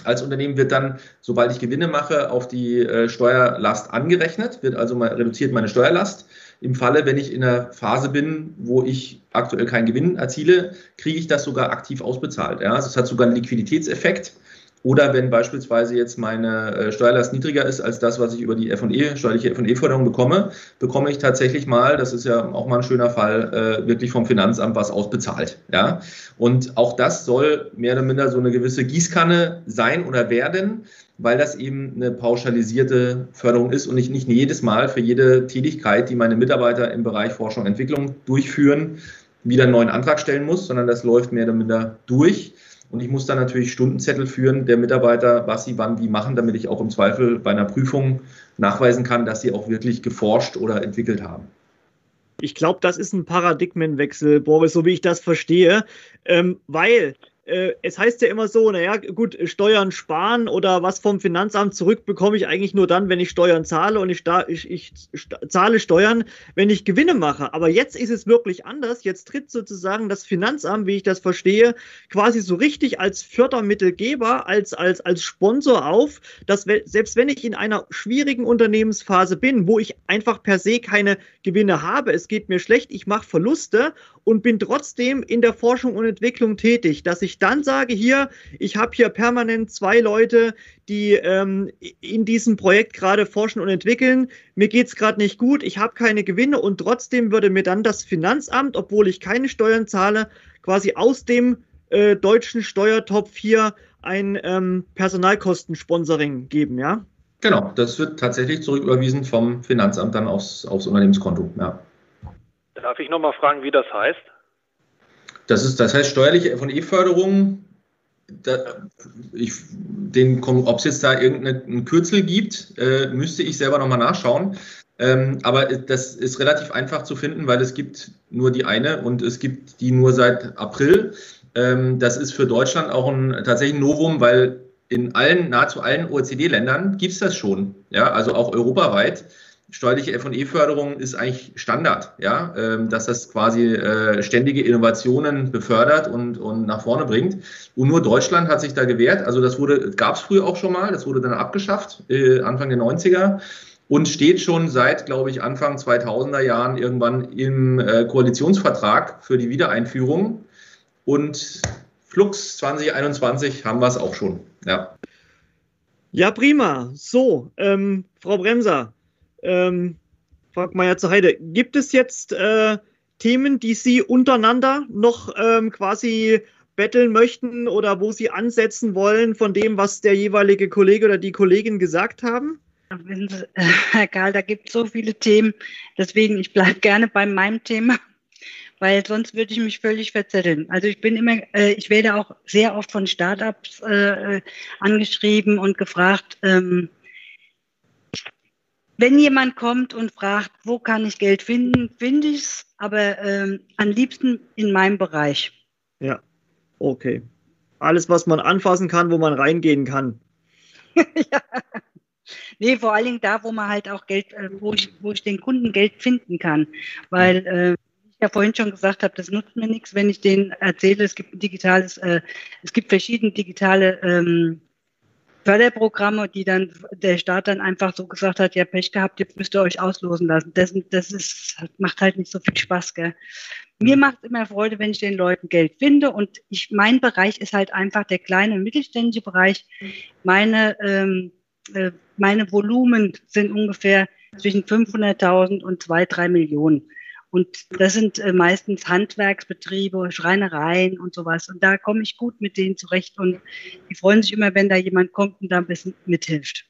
Als Unternehmen wird dann, sobald ich Gewinne mache, auf die äh, Steuerlast angerechnet, wird also mal reduziert meine Steuerlast. Im Falle, wenn ich in einer Phase bin, wo ich aktuell keinen Gewinn erziele, kriege ich das sogar aktiv ausbezahlt. Ja? Also es hat sogar einen Liquiditätseffekt. Oder wenn beispielsweise jetzt meine äh, Steuerlast niedriger ist als das, was ich über die F&E, steuerliche F&E-Förderung bekomme, bekomme ich tatsächlich mal, das ist ja auch mal ein schöner Fall, äh, wirklich vom Finanzamt was ausbezahlt. Ja? Und auch das soll mehr oder minder so eine gewisse Gießkanne sein oder werden, weil das eben eine pauschalisierte Förderung ist und ich nicht jedes Mal für jede Tätigkeit, die meine Mitarbeiter im Bereich Forschung und Entwicklung durchführen, wieder einen neuen Antrag stellen muss, sondern das läuft mehr oder minder durch. Und ich muss dann natürlich Stundenzettel führen der Mitarbeiter, was sie wann wie machen, damit ich auch im Zweifel bei einer Prüfung nachweisen kann, dass sie auch wirklich geforscht oder entwickelt haben. Ich glaube, das ist ein Paradigmenwechsel, Boris, so wie ich das verstehe, ähm, weil äh, es heißt ja immer so, naja, gut, Steuern sparen oder was vom Finanzamt zurück bekomme ich eigentlich nur dann, wenn ich Steuern zahle und ich, ich, ich zahle Steuern, wenn ich Gewinne mache. Aber jetzt ist es wirklich anders. Jetzt tritt sozusagen das Finanzamt, wie ich das verstehe, quasi so richtig als Fördermittelgeber, als, als, als Sponsor auf, dass selbst wenn ich in einer schwierigen Unternehmensphase bin, wo ich einfach per se keine Gewinne habe, es geht mir schlecht, ich mache Verluste und bin trotzdem in der Forschung und Entwicklung tätig, dass ich dann sage, hier, ich habe hier permanent zwei Leute, die ähm, in diesem Projekt gerade forschen und entwickeln. Mir geht es gerade nicht gut, ich habe keine Gewinne und trotzdem würde mir dann das Finanzamt, obwohl ich keine Steuern zahle, quasi aus dem äh, deutschen Steuertopf hier ein ähm, Personalkostensponsoring geben, ja? Genau, das wird tatsächlich zurücküberwiesen vom Finanzamt dann aufs, aufs Unternehmenskonto, ja. Darf ich nochmal fragen, wie das heißt? Das, ist, das heißt steuerliche F&E-Förderung. ob es jetzt da irgendein Kürzel gibt, äh, müsste ich selber nochmal nachschauen. Ähm, aber das ist relativ einfach zu finden, weil es gibt nur die eine und es gibt die nur seit April. Ähm, das ist für Deutschland auch ein tatsächlich ein Novum, weil in allen, nahezu allen OECD-Ländern gibt es das schon. Ja, also auch europaweit steuerliche F&E-Förderung ist eigentlich Standard, ja, ähm, dass das quasi äh, ständige Innovationen befördert und, und nach vorne bringt. Und nur Deutschland hat sich da gewehrt. Also das wurde, gab es früher auch schon mal, das wurde dann abgeschafft, äh, Anfang der 90er und steht schon seit, glaube ich, Anfang 2000er Jahren irgendwann im äh, Koalitionsvertrag für die Wiedereinführung. Und Flux 2021 haben wir es auch schon, ja. Ja, prima. So, ähm, Frau Bremser, ähm, ja zu Heide, gibt es jetzt äh, Themen, die Sie untereinander noch ähm, quasi betteln möchten oder wo Sie ansetzen wollen von dem, was der jeweilige Kollege oder die Kollegin gesagt haben? Herr Karl, da gibt es so viele Themen. Deswegen, ich bleibe gerne bei meinem Thema, weil sonst würde ich mich völlig verzetteln. Also ich bin immer, äh, ich werde auch sehr oft von Startups äh, angeschrieben und gefragt, ähm, wenn jemand kommt und fragt, wo kann ich Geld finden, finde ich es, aber ähm, am liebsten in meinem Bereich. Ja, okay. Alles, was man anfassen kann, wo man reingehen kann. ja. Nee, vor allen Dingen da, wo man halt auch Geld, äh, wo ich, wo ich den Kunden Geld finden kann. Weil, äh, ja vorhin schon gesagt habe, das nutzt mir nichts, wenn ich denen erzähle, es gibt ein digitales, äh, es gibt verschiedene digitale ähm, Förderprogramme, die dann der Staat dann einfach so gesagt hat, ja, Pech gehabt, jetzt müsst ihr euch auslosen lassen. Das, das ist, macht halt nicht so viel Spaß, gell. Mir macht es immer Freude, wenn ich den Leuten Geld finde und ich, mein Bereich ist halt einfach der kleine und mittelständische Bereich. Meine, ähm, äh, meine Volumen sind ungefähr zwischen 500.000 und 2, 3 Millionen. Und das sind äh, meistens Handwerksbetriebe, Schreinereien und sowas. Und da komme ich gut mit denen zurecht. Und die freuen sich immer, wenn da jemand kommt und da ein bisschen mithilft.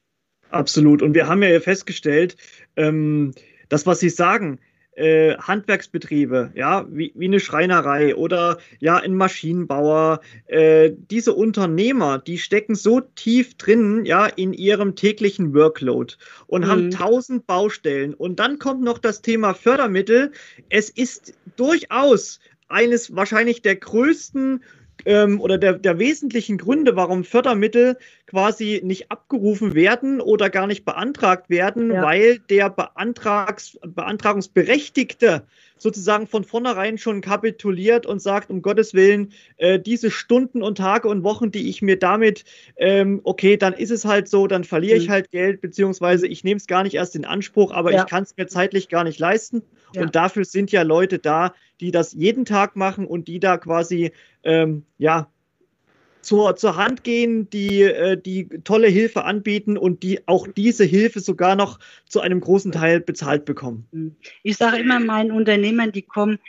Absolut. Und wir haben ja festgestellt, ähm, das, was Sie sagen, äh, Handwerksbetriebe, ja, wie, wie eine Schreinerei oder ja, ein Maschinenbauer, äh, diese Unternehmer, die stecken so tief drin, ja, in ihrem täglichen Workload und mhm. haben tausend Baustellen. Und dann kommt noch das Thema Fördermittel. Es ist durchaus eines wahrscheinlich der größten ähm, oder der, der wesentlichen Gründe, warum Fördermittel quasi nicht abgerufen werden oder gar nicht beantragt werden, ja. weil der Beantrags, Beantragungsberechtigte sozusagen von vornherein schon kapituliert und sagt, um Gottes Willen, äh, diese Stunden und Tage und Wochen, die ich mir damit, ähm, okay, dann ist es halt so, dann verliere mhm. ich halt Geld, beziehungsweise ich nehme es gar nicht erst in Anspruch, aber ja. ich kann es mir zeitlich gar nicht leisten. Ja. Und dafür sind ja Leute da, die das jeden Tag machen und die da quasi, ähm, ja, zur, zur Hand gehen, die, äh, die tolle Hilfe anbieten und die auch diese Hilfe sogar noch zu einem großen Teil bezahlt bekommen. Ich sage immer meinen Unternehmern, die kommen,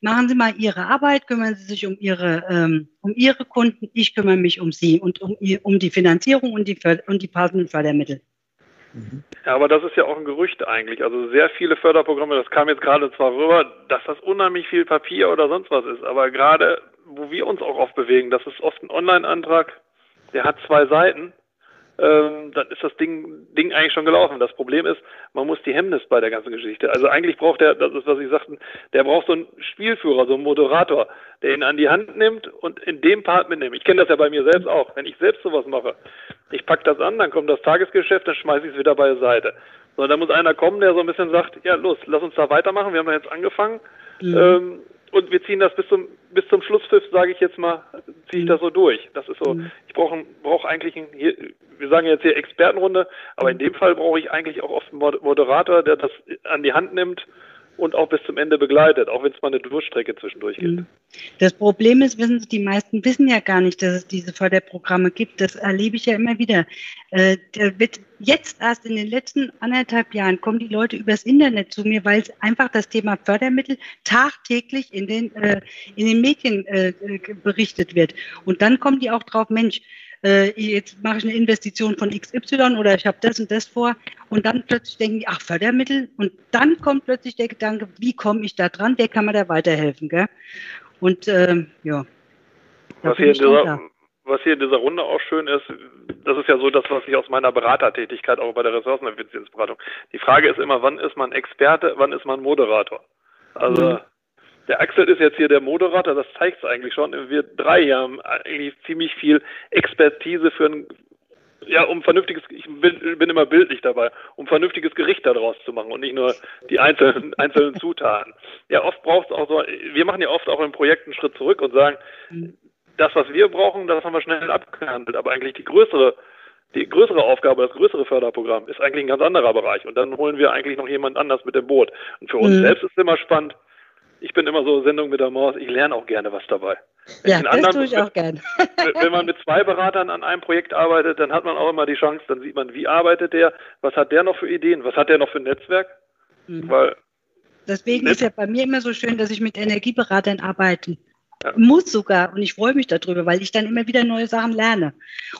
machen Sie mal Ihre Arbeit, kümmern Sie sich um Ihre, ähm, um Ihre Kunden, ich kümmere mich um Sie und um, um die Finanzierung und die, und die passenden Fördermittel. Ja, aber das ist ja auch ein Gerücht eigentlich. Also sehr viele Förderprogramme, das kam jetzt gerade zwar rüber, dass das unheimlich viel Papier oder sonst was ist, aber gerade wo wir uns auch oft bewegen, das ist oft ein Online-Antrag, der hat zwei Seiten, ähm, dann ist das Ding, Ding eigentlich schon gelaufen. Das Problem ist, man muss die Hemmnis bei der ganzen Geschichte. Also eigentlich braucht der, das ist, was Sie sagten, der braucht so einen Spielführer, so einen Moderator, der ihn an die Hand nimmt und in dem Part mitnimmt. Ich kenne das ja bei mir selbst auch. Wenn ich selbst sowas mache, ich packe das an, dann kommt das Tagesgeschäft, dann schmeiße ich es wieder beiseite. So, da muss einer kommen, der so ein bisschen sagt, ja los, lass uns da weitermachen, wir haben da jetzt angefangen. Mhm. Ähm, und wir ziehen das bis zum bis zum Schlusspfiff, sage ich jetzt mal, ziehe ich das so durch. Das ist so, mhm. ich brauche brauch eigentlich einen, hier, wir sagen jetzt hier Expertenrunde, aber in dem Fall brauche ich eigentlich auch oft einen Moderator, der das an die Hand nimmt und auch bis zum Ende begleitet, auch wenn es mal eine Durchstrecke zwischendurch gibt. Mhm. Das Problem ist, wissen Sie, die meisten wissen ja gar nicht, dass es diese Förderprogramme gibt. Das erlebe ich ja immer wieder. Äh, jetzt erst in den letzten anderthalb Jahren kommen die Leute übers Internet zu mir, weil einfach das Thema Fördermittel tagtäglich in den, äh, in den Medien äh, berichtet wird. Und dann kommen die auch drauf, Mensch, äh, jetzt mache ich eine Investition von XY oder ich habe das und das vor und dann plötzlich denken die, ach, Fördermittel und dann kommt plötzlich der Gedanke, wie komme ich da dran, wer kann mir da weiterhelfen, gell? Und ähm, ja. Was hier, dieser, was hier in dieser Runde auch schön ist, das ist ja so das, was ich aus meiner Beratertätigkeit auch bei der Ressourceneffizienzberatung. Die Frage ist immer, wann ist man Experte, wann ist man Moderator? Also mhm der Axel ist jetzt hier der Moderator, das zeigt es eigentlich schon. Wir drei haben eigentlich ziemlich viel Expertise für ein, ja, um vernünftiges, ich bin, bin immer bildlich dabei, um vernünftiges Gericht daraus zu machen und nicht nur die einzelnen, einzelnen Zutaten. Ja, oft braucht es auch so, wir machen ja oft auch im Projekt einen Schritt zurück und sagen, das, was wir brauchen, das haben wir schnell abgehandelt, aber eigentlich die größere die größere Aufgabe, das größere Förderprogramm ist eigentlich ein ganz anderer Bereich. Und dann holen wir eigentlich noch jemand anders mit dem Boot. Und für uns mhm. selbst ist es immer spannend, ich bin immer so Sendung mit der Maus, ich lerne auch gerne was dabei. Wenn ja, das anderen, tue ich auch gerne. wenn man mit zwei Beratern an einem Projekt arbeitet, dann hat man auch immer die Chance, dann sieht man, wie arbeitet der, was hat der noch für Ideen, was hat der noch für ein Netzwerk, mhm. weil Deswegen ist ja bei mir immer so schön, dass ich mit Energieberatern arbeite. Muss sogar und ich freue mich darüber, weil ich dann immer wieder neue Sachen lerne.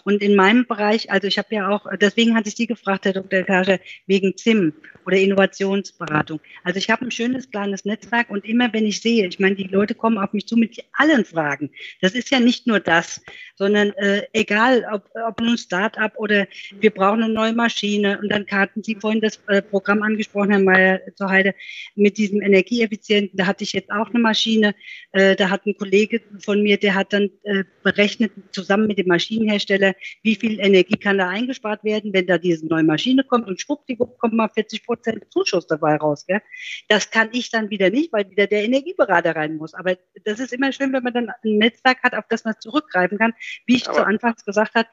Und in meinem Bereich, also ich habe ja auch, deswegen hatte ich Sie gefragt, Herr Dr. Kascher, wegen ZIM oder Innovationsberatung. Also ich habe ein schönes kleines Netzwerk und immer wenn ich sehe, ich meine, die Leute kommen auf mich zu mit allen Fragen. Das ist ja nicht nur das, sondern äh, egal, ob, ob nun Start-up oder wir brauchen eine neue Maschine und dann hatten Sie vorhin das äh, Programm angesprochen, Herr Mayer zur Heide, mit diesem Energieeffizienten, da hatte ich jetzt auch eine Maschine, äh, da hat ein Kollege von mir, der hat dann äh, berechnet, zusammen mit dem Maschinenhersteller, wie viel Energie kann da eingespart werden, wenn da diese neue Maschine kommt und schwuppdiwupp kommt mal 40 Prozent Zuschuss dabei raus. Gell? Das kann ich dann wieder nicht, weil wieder der Energieberater rein muss. Aber das ist immer schön, wenn man dann ein Netzwerk hat, auf das man zurückgreifen kann. Wie ich Aber zu Anfangs gesagt habe,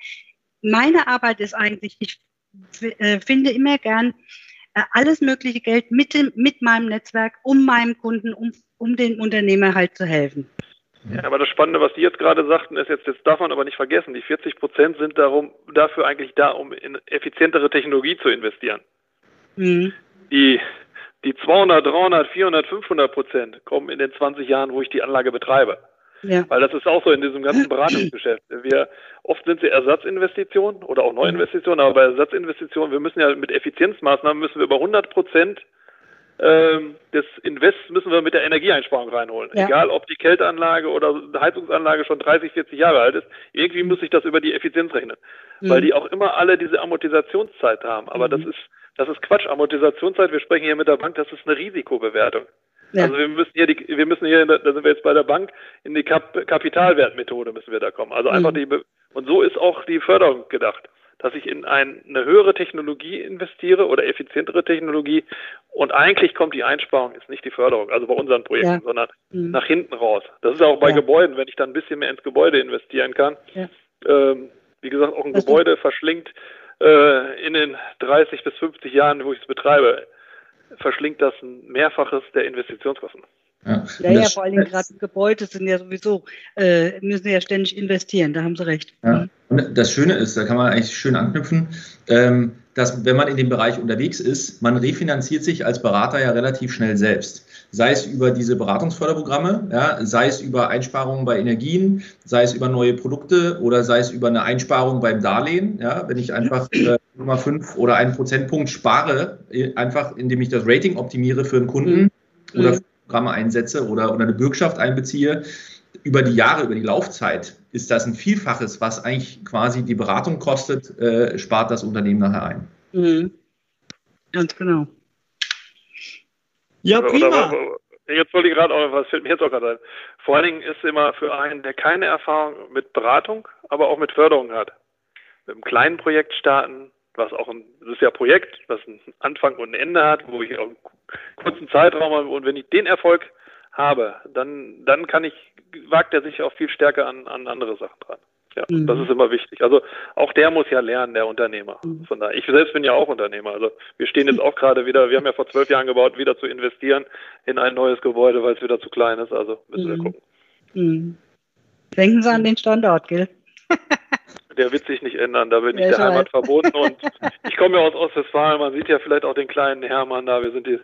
meine Arbeit ist eigentlich, ich äh, finde immer gern äh, alles mögliche Geld mit, dem, mit meinem Netzwerk, um meinem Kunden, um, um den Unternehmer halt zu helfen. Ja, aber das Spannende, was die jetzt gerade sagten, ist jetzt, jetzt darf man aber nicht vergessen, die 40 Prozent sind darum, dafür eigentlich da, um in effizientere Technologie zu investieren. Mhm. Die, die 200, 300, 400, 500 Prozent kommen in den 20 Jahren, wo ich die Anlage betreibe. Ja. Weil das ist auch so in diesem ganzen Beratungsgeschäft. Wir, oft sind sie Ersatzinvestitionen oder auch Neuinvestitionen, aber bei Ersatzinvestitionen, wir müssen ja mit Effizienzmaßnahmen müssen wir über 100 Prozent des Invests müssen wir mit der Energieeinsparung reinholen. Ja. Egal, ob die Kälteanlage oder Heizungsanlage schon 30, 40 Jahre alt ist, irgendwie muss ich das über die Effizienz rechnen. Mhm. Weil die auch immer alle diese Amortisationszeit haben. Aber mhm. das ist das ist Quatsch. Amortisationszeit, wir sprechen hier mit der Bank, das ist eine Risikobewertung. Ja. Also wir müssen hier, die, wir müssen hier, da sind wir jetzt bei der Bank, in die Kap Kapitalwertmethode müssen wir da kommen. Also einfach mhm. die, und so ist auch die Förderung gedacht, dass ich in ein, eine höhere Technologie investiere oder effizientere Technologie und eigentlich kommt die Einsparung, ist nicht die Förderung, also bei unseren Projekten, ja. sondern mhm. nach hinten raus. Das ist auch bei ja. Gebäuden, wenn ich dann ein bisschen mehr ins Gebäude investieren kann. Ähm, wie gesagt, auch ein das Gebäude verschlingt äh, in den 30 bis 50 Jahren, wo ich es betreibe, verschlingt das ein Mehrfaches der Investitionskosten. Ja, ja, ja vor allem gerade Gebäude sind ja sowieso, äh, müssen ja ständig investieren, da haben Sie recht. Ja. Und das Schöne ist, da kann man eigentlich schön anknüpfen, ähm, dass wenn man in dem Bereich unterwegs ist, man refinanziert sich als Berater ja relativ schnell selbst. Sei es über diese Beratungsförderprogramme, ja, sei es über Einsparungen bei Energien, sei es über neue Produkte oder sei es über eine Einsparung beim Darlehen. Ja, wenn ich einfach äh, 0,5 oder einen Prozentpunkt spare, äh, einfach indem ich das Rating optimiere für einen Kunden mhm. oder Programme einsetze oder, oder eine Bürgschaft einbeziehe, über die Jahre, über die Laufzeit ist das ein Vielfaches, was eigentlich quasi die Beratung kostet, äh, spart das Unternehmen nachher ein. Mhm. Ganz genau. Ja, prima. Jetzt wollte ich gerade auch, was fällt mir jetzt auch gerade ein. Vor allen Dingen ist immer für einen, der keine Erfahrung mit Beratung, aber auch mit Förderung hat, mit einem kleinen Projekt starten, was auch ein, das ist ja Projekt, was einen Anfang und ein Ende hat, wo ich auch einen kurzen Zeitraum habe und wenn ich den Erfolg habe, dann, dann kann ich, wagt er sich auch viel stärker an, an andere Sachen dran. Ja, mhm. das ist immer wichtig. Also auch der muss ja lernen, der Unternehmer. Mhm. Von daher, ich selbst bin ja auch Unternehmer. Also wir stehen jetzt auch gerade wieder, wir haben ja vor zwölf Jahren gebaut, wieder zu investieren in ein neues Gebäude, weil es wieder zu klein ist. Also müssen mhm. wir gucken. Mhm. Denken Sie an den Standort, gell? der wird sich nicht ändern. Da bin ich der Heimat verboten und ich komme ja aus Ostwestfalen. Man sieht ja vielleicht auch den kleinen Hermann da. Wir sind die,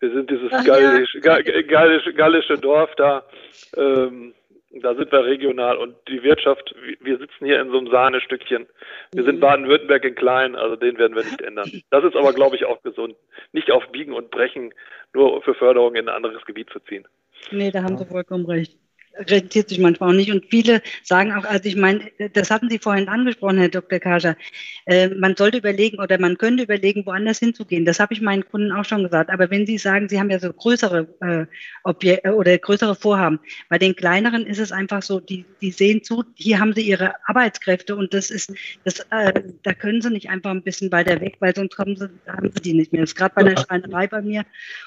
wir sind dieses gallisch, ja. gallisch, gallische Dorf da. Ähm, da sind wir regional und die Wirtschaft, wir sitzen hier in so einem Sahnestückchen. Wir sind mhm. Baden-Württemberg in klein, also den werden wir nicht ändern. Das ist aber, glaube ich, auch gesund. Nicht auf Biegen und Brechen nur für Förderung in ein anderes Gebiet zu ziehen. Nee, da haben Sie vollkommen recht rentiert sich manchmal auch nicht. Und viele sagen auch, also ich meine, das hatten Sie vorhin angesprochen, Herr Dr. Kascher, äh, man sollte überlegen oder man könnte überlegen, woanders hinzugehen. Das habe ich meinen Kunden auch schon gesagt. Aber wenn Sie sagen, Sie haben ja so größere äh, Objekte äh, oder größere Vorhaben, bei den kleineren ist es einfach so, die, die sehen zu, hier haben sie ihre Arbeitskräfte und das ist, das, äh, da können sie nicht einfach ein bisschen weiter weg, weil sonst haben sie, haben sie die nicht mehr. Das ist gerade bei einer Schreinerei bei mir.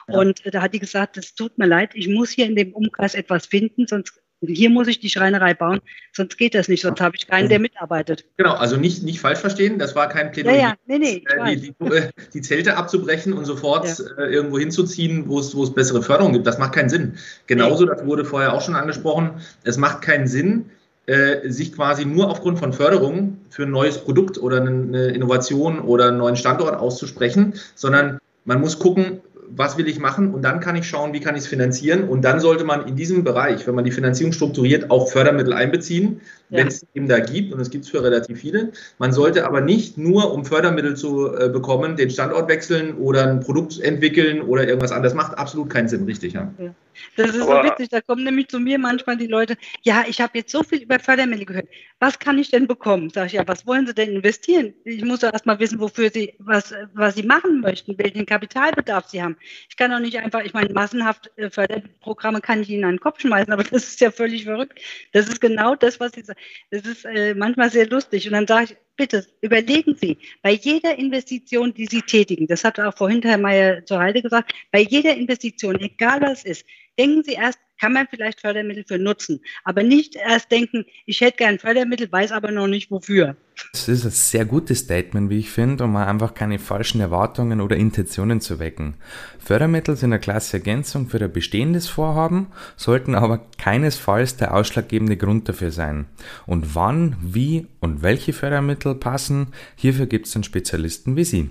Und äh, da hat die gesagt, es tut mir leid, ich muss hier in dem Umkreis etwas finden, sonst hier muss ich die Schreinerei bauen, sonst geht das nicht, sonst habe ich keinen, der mitarbeitet. Genau, also nicht, nicht falsch verstehen, das war kein Plädoyer, ja, ja. Nee, nee, äh, die, die, die, Zelte abzubrechen und sofort ja. äh, irgendwo hinzuziehen, wo es, wo es bessere Förderung gibt. Das macht keinen Sinn. Genauso, das wurde vorher auch schon angesprochen, es macht keinen Sinn, äh, sich quasi nur aufgrund von Förderung für ein neues Produkt oder eine Innovation oder einen neuen Standort auszusprechen, sondern man muss gucken, was will ich machen? Und dann kann ich schauen, wie kann ich es finanzieren? Und dann sollte man in diesem Bereich, wenn man die Finanzierung strukturiert, auch Fördermittel einbeziehen, ja. wenn es eben da gibt und es gibt es für relativ viele. Man sollte aber nicht nur, um Fördermittel zu äh, bekommen, den Standort wechseln oder ein Produkt entwickeln oder irgendwas anderes. Macht absolut keinen Sinn, richtig, ja. ja. Das ist aber so witzig, da kommen nämlich zu mir manchmal die Leute, ja, ich habe jetzt so viel über Fördermittel gehört. Was kann ich denn bekommen? Sag ich, ja, was wollen Sie denn investieren? Ich muss ja erst mal wissen, wofür Sie, was, was Sie machen möchten, welchen Kapitalbedarf Sie haben. Ich kann doch nicht einfach, ich meine, massenhaft äh, Förderprogramme kann ich Ihnen an den Kopf schmeißen, aber das ist ja völlig verrückt. Das ist genau das, was Sie sagen. Das ist äh, manchmal sehr lustig. Und dann sage ich, bitte überlegen Sie, bei jeder Investition, die Sie tätigen, das hat auch vorhin Herr Mayer zur Heide gesagt, bei jeder Investition, egal was ist, denken Sie erst, kann man vielleicht Fördermittel für nutzen. Aber nicht erst denken, ich hätte gern Fördermittel, weiß aber noch nicht wofür. Das ist ein sehr gutes Statement, wie ich finde, um einfach keine falschen Erwartungen oder Intentionen zu wecken. Fördermittel sind eine klasse Ergänzung für ein bestehendes Vorhaben, sollten aber keinesfalls der ausschlaggebende Grund dafür sein. Und wann, wie und welche Fördermittel passen, hierfür gibt es dann Spezialisten wie Sie.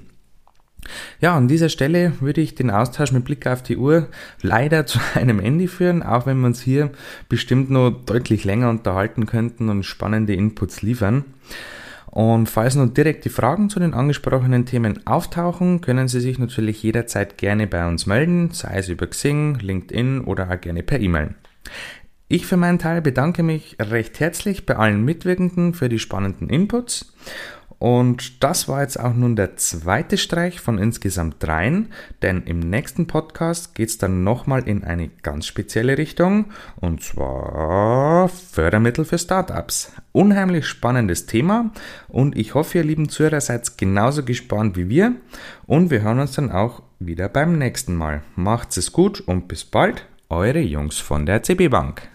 Ja, an dieser Stelle würde ich den Austausch mit Blick auf die Uhr leider zu einem Ende führen, auch wenn wir uns hier bestimmt noch deutlich länger unterhalten könnten und spannende Inputs liefern. Und falls noch direkte Fragen zu den angesprochenen Themen auftauchen, können Sie sich natürlich jederzeit gerne bei uns melden, sei es über Xing, LinkedIn oder auch gerne per E-Mail. Ich für meinen Teil bedanke mich recht herzlich bei allen Mitwirkenden für die spannenden Inputs und das war jetzt auch nun der zweite Streich von insgesamt dreien, denn im nächsten Podcast geht es dann nochmal in eine ganz spezielle Richtung, und zwar Fördermittel für Startups. Unheimlich spannendes Thema und ich hoffe, ihr lieben Zuhörer seid genauso gespannt wie wir und wir hören uns dann auch wieder beim nächsten Mal. Macht's es gut und bis bald, eure Jungs von der CB Bank.